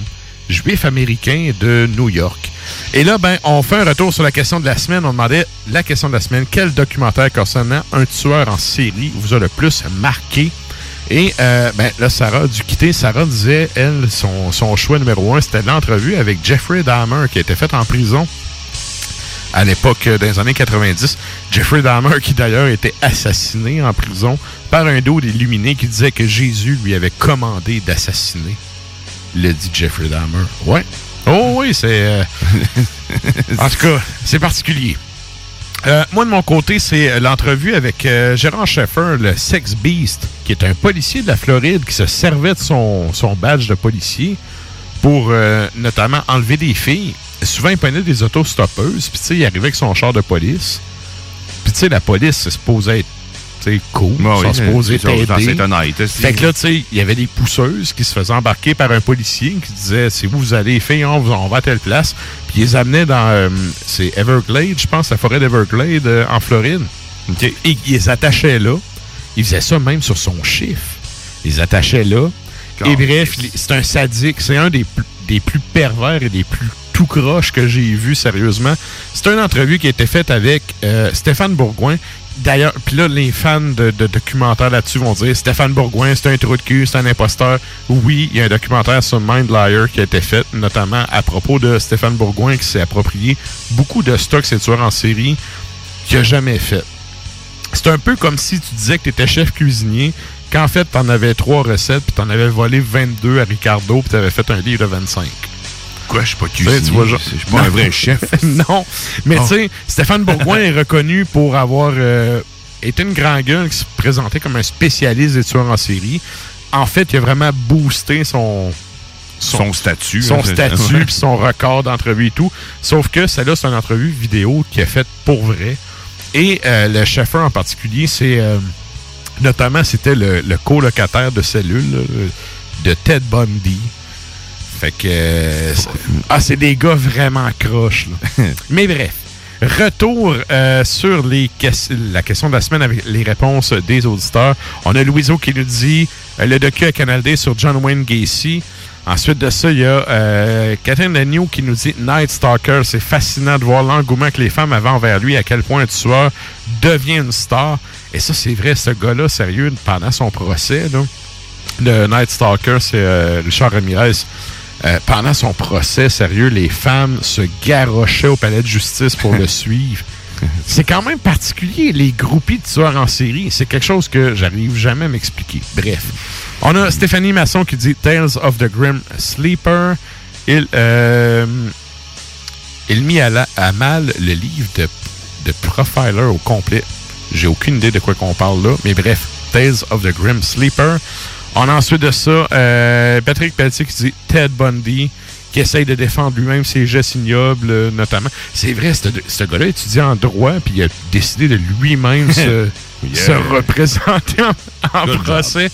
juif américain de New York. Et là, ben, on fait un retour sur la question de la semaine. On demandait la question de la semaine. Quel documentaire concernant un tueur en série vous a le plus marqué? Et euh, ben, là, Sarah a dû quitter. Sarah disait, elle, son, choix numéro un, c'était l'entrevue avec Jeffrey Dahmer qui a été faite en prison à l'époque euh, les années 90. Jeffrey Dahmer qui d'ailleurs était assassiné en prison par un dos d'illuminé qui disait que Jésus lui avait commandé d'assassiner. Le dit Jeffrey Dahmer. Ouais. Oh oui, c'est... euh, en tout cas, c'est particulier. Euh, moi, de mon côté, c'est l'entrevue avec euh, Gérard Schaeffer, le Sex Beast, qui est un policier de la Floride qui se servait de son, badge de policier pour notamment enlever des filles. Souvent, il prenait des autostoppeuses, puis tu sais, il arrivait avec son char de police. Puis tu sais, la police, c'est supposé être sais, cool. Ils sont supposés c'est t'aider. c'est aussi. Fait que là, tu sais, il y avait des pousseuses qui se faisaient embarquer par un policier qui disait c'est où vous allez, filles, on, on va à telle place. Puis ils les amenaient dans, euh, c'est Everglades, je pense, la forêt d'Everglades euh, en Floride. Et ils les attachaient là. Ils faisaient ça même sur son chiffre. Ils les attachaient là. Et bref, les- c'est un sadique. C'est un des, plus- des plus pervers et des plus tout croche que j'ai vu, sérieusement. C'est une entrevue qui a été faite avec euh, Stéphane Bourgoin. D'ailleurs, puis là, les fans de, de documentaires là-dessus vont dire Stéphane Bourgoin, c'est un trou de cul, c'est un imposteur. Oui, il y a un documentaire sur Mind Liar qui a été fait, notamment à propos de Stéphane Bourgoin qui s'est approprié beaucoup de stocks et tueurs en série qu'il n'a jamais fait. C'est un peu comme si tu disais que tu étais chef cuisinier, qu'en fait, tu en avais trois recettes, puis tu en avais volé 22 à Ricardo, puis tu avais fait un livre de 25. Quoi, je suis pas Tu sais, tu vois, genre- Je suis pas un vrai chef. non, mais Oh. tu sais, Stéphane Bourgoin est reconnu pour avoir euh, été une grande gueule qui se présentait comme un spécialiste des tueurs en série. En fait, il a vraiment boosté son Son statut, son hein, statut puis son record d'entrevue et tout. Sauf que celle-là, c'est une entrevue vidéo qui est faite pour vrai. Et euh, le chauffeur en particulier, c'est euh, notamment c'était le, le colocataire de cellule de Ted Bundy. Fait que euh, c'est- ah, c'est des gars vraiment croches. là. Mais bref. Retour euh, sur les la question de la semaine avec les réponses des auditeurs. On a Louiseau qui nous dit euh, le docu à Canal D sur John Wayne Gacy. Ensuite de ça, il y a euh, Catherine Lagneau qui nous dit Night Stalker, c'est fascinant de voir l'engouement que les femmes avaient envers lui, à quel point un tueur devient une star. Et ça, c'est vrai, ce gars-là, sérieux, pendant son procès, là, le Night Stalker, c'est Richard Ramirez. Euh, pendant son procès, sérieux, les femmes se garrochaient au palais de justice pour le suivre. C'est quand même particulier, les groupies de tueurs en série. C'est quelque chose que j'arrive jamais à m'expliquer. Bref. On a Stéphanie Masson qui dit Tales of the Grim Sleeper. Il, euh, il mit à, la- à mal le livre de, de Profiler au complet. J'ai aucune idée de quoi qu'on parle là. Mais bref, Tales of the Grim Sleeper. On a ensuite de ça euh, Patrick Pelletier qui dit Ted Bundy qui essaye de défendre lui-même ses gestes ignobles, euh, notamment. C'est vrai, ce gars-là étudie en droit, puis il a décidé de lui-même se, Yeah. se représenter en, en procès.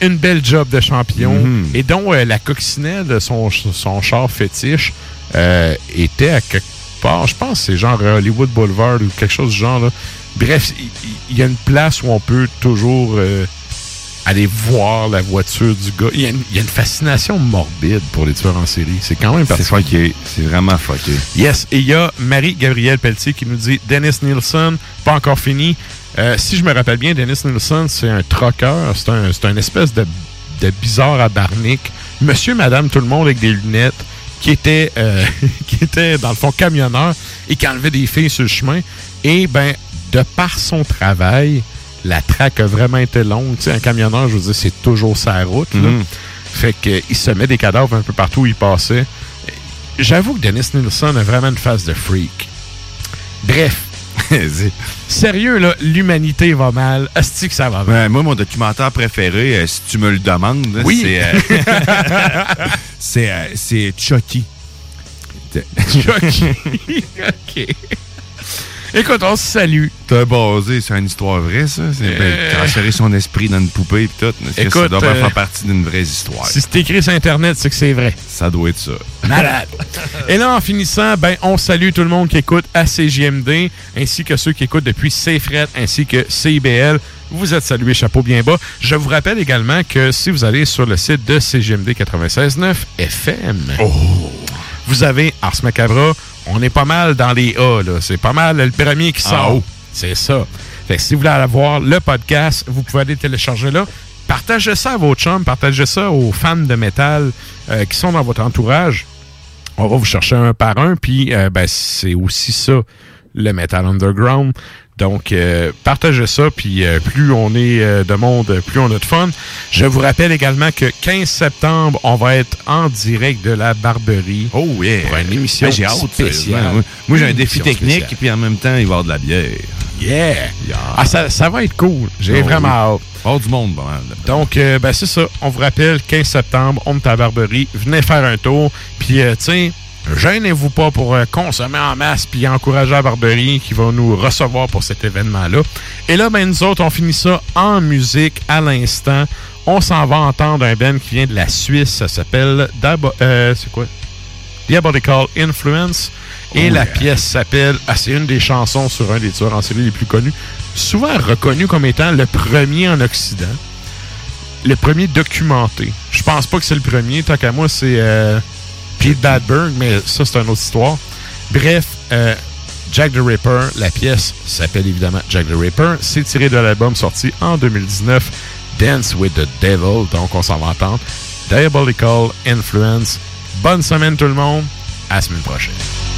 Une, belle job de champion. Mhm. Et dont euh, la coccinelle, son, son char fétiche, euh, était à quelque part, je pense c'est genre Hollywood Boulevard ou quelque chose du genre. Là. Bref, il- il y, a une place où on peut toujours euh, aller voir la voiture du gars. Il y, a une, il y a une fascination morbide pour les tueurs en série. C'est quand même C'est particulier. fucké. C'est vraiment fucké. Yes. Et il y a Marie-Gabrielle Pelletier qui nous dit Dennis Nielsen, pas encore fini. Euh, si je me rappelle bien, Dennis Nielsen, c'est un troqueur. C'est un, c'est un espèce de, de bizarre à. Monsieur, madame, tout le monde avec des lunettes qui était, euh, qui était dans le fond camionneur et qui enlevait des filles sur le chemin. Et ben, de par son travail, la traque a vraiment été longue. Tu sais, un camionneur, je veux dire, c'est toujours sa route. là. Mhm. Fait qu'il se met des cadavres un peu partout où il passait. J'avoue que Dennis Nielsen a vraiment une face de freak. Bref. Sérieux, là, l'humanité va mal. Asti que ça va mal. Ouais, moi, mon documentaire préféré, euh, si tu me le demandes, Oui. c'est. euh, c'est euh, c'est Chucky. Chucky. OK. Écoute, on se salue. T'as basé sur une histoire vraie, ça? C'est Euh. transférer son esprit dans une poupée et tout. Que ça Écoute, doit euh, faire partie d'une vraie histoire. Si c'est écrit sur Internet, c'est que c'est vrai. Ça doit être ça. Malade. Et là, en finissant, ben, on salue tout le monde qui écoute à CGMD, ainsi que ceux qui écoutent depuis CFRET, ainsi que CIBL. Vous êtes salués, chapeau bien bas. Je vous rappelle également que si vous allez sur le site de CGMD 96.9 FM, vous avez Ars Macabra. On est pas mal dans les A. C'est pas mal le premier qui sort. haut. C'est ça. Fait si vous voulez aller voir le podcast, vous pouvez aller télécharger là. Partagez ça à vos chums, partagez ça aux fans de métal euh, qui sont dans votre entourage. On va vous chercher un par un, puis euh, ben, c'est aussi ça, le Metal Underground. Donc, euh, partagez ça, puis euh, plus on est euh, de monde, plus on a de fun. Je vous rappelle également que 15 septembre, on va être en direct de la Barberie. Oh yeah! Pour une émission Ben, hâte, spéciale. Moi, moi, j'ai un défi technique, puis en même temps, il va y avoir de la bière. Yeah! Ah, ça, ça va être cool. J'ai Oh, vraiment hâte. Hors du monde, mal. Donc, ben, c'est ça. On vous rappelle, 15 septembre, on est à la Barberie. Venez faire un tour. Puis, tiens, gênez-vous pas pour euh, consommer en masse puis encourager la Barberie qui va nous recevoir pour cet événement-là. Et là, ben, nous autres, on finit ça en musique à l'instant. On s'en va entendre un band qui vient de la Suisse. Ça s'appelle... Euh, c'est quoi? Diabolical Influence. Et Oh la yeah. pièce s'appelle... Ah, c'est une des chansons sur un des tueurs en série les plus connus. Souvent reconnu comme étant le premier en Occident. Le premier documenté. Je pense pas que c'est le premier. Tant qu'à moi, c'est euh, Pete Badberg, mais ça, c'est une autre histoire. Bref, euh, Jack the Ripper, la pièce s'appelle évidemment Jack the Ripper. C'est tiré de l'album sorti en 2019, Dance with the Devil. Donc, on s'en va entendre. Diabolical Influence. Bonne semaine, tout le monde. À semaine prochaine.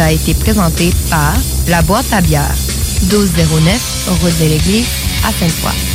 A été présenté par La Boîte à bière, 1209, route de l'église, à Sainte-Foy.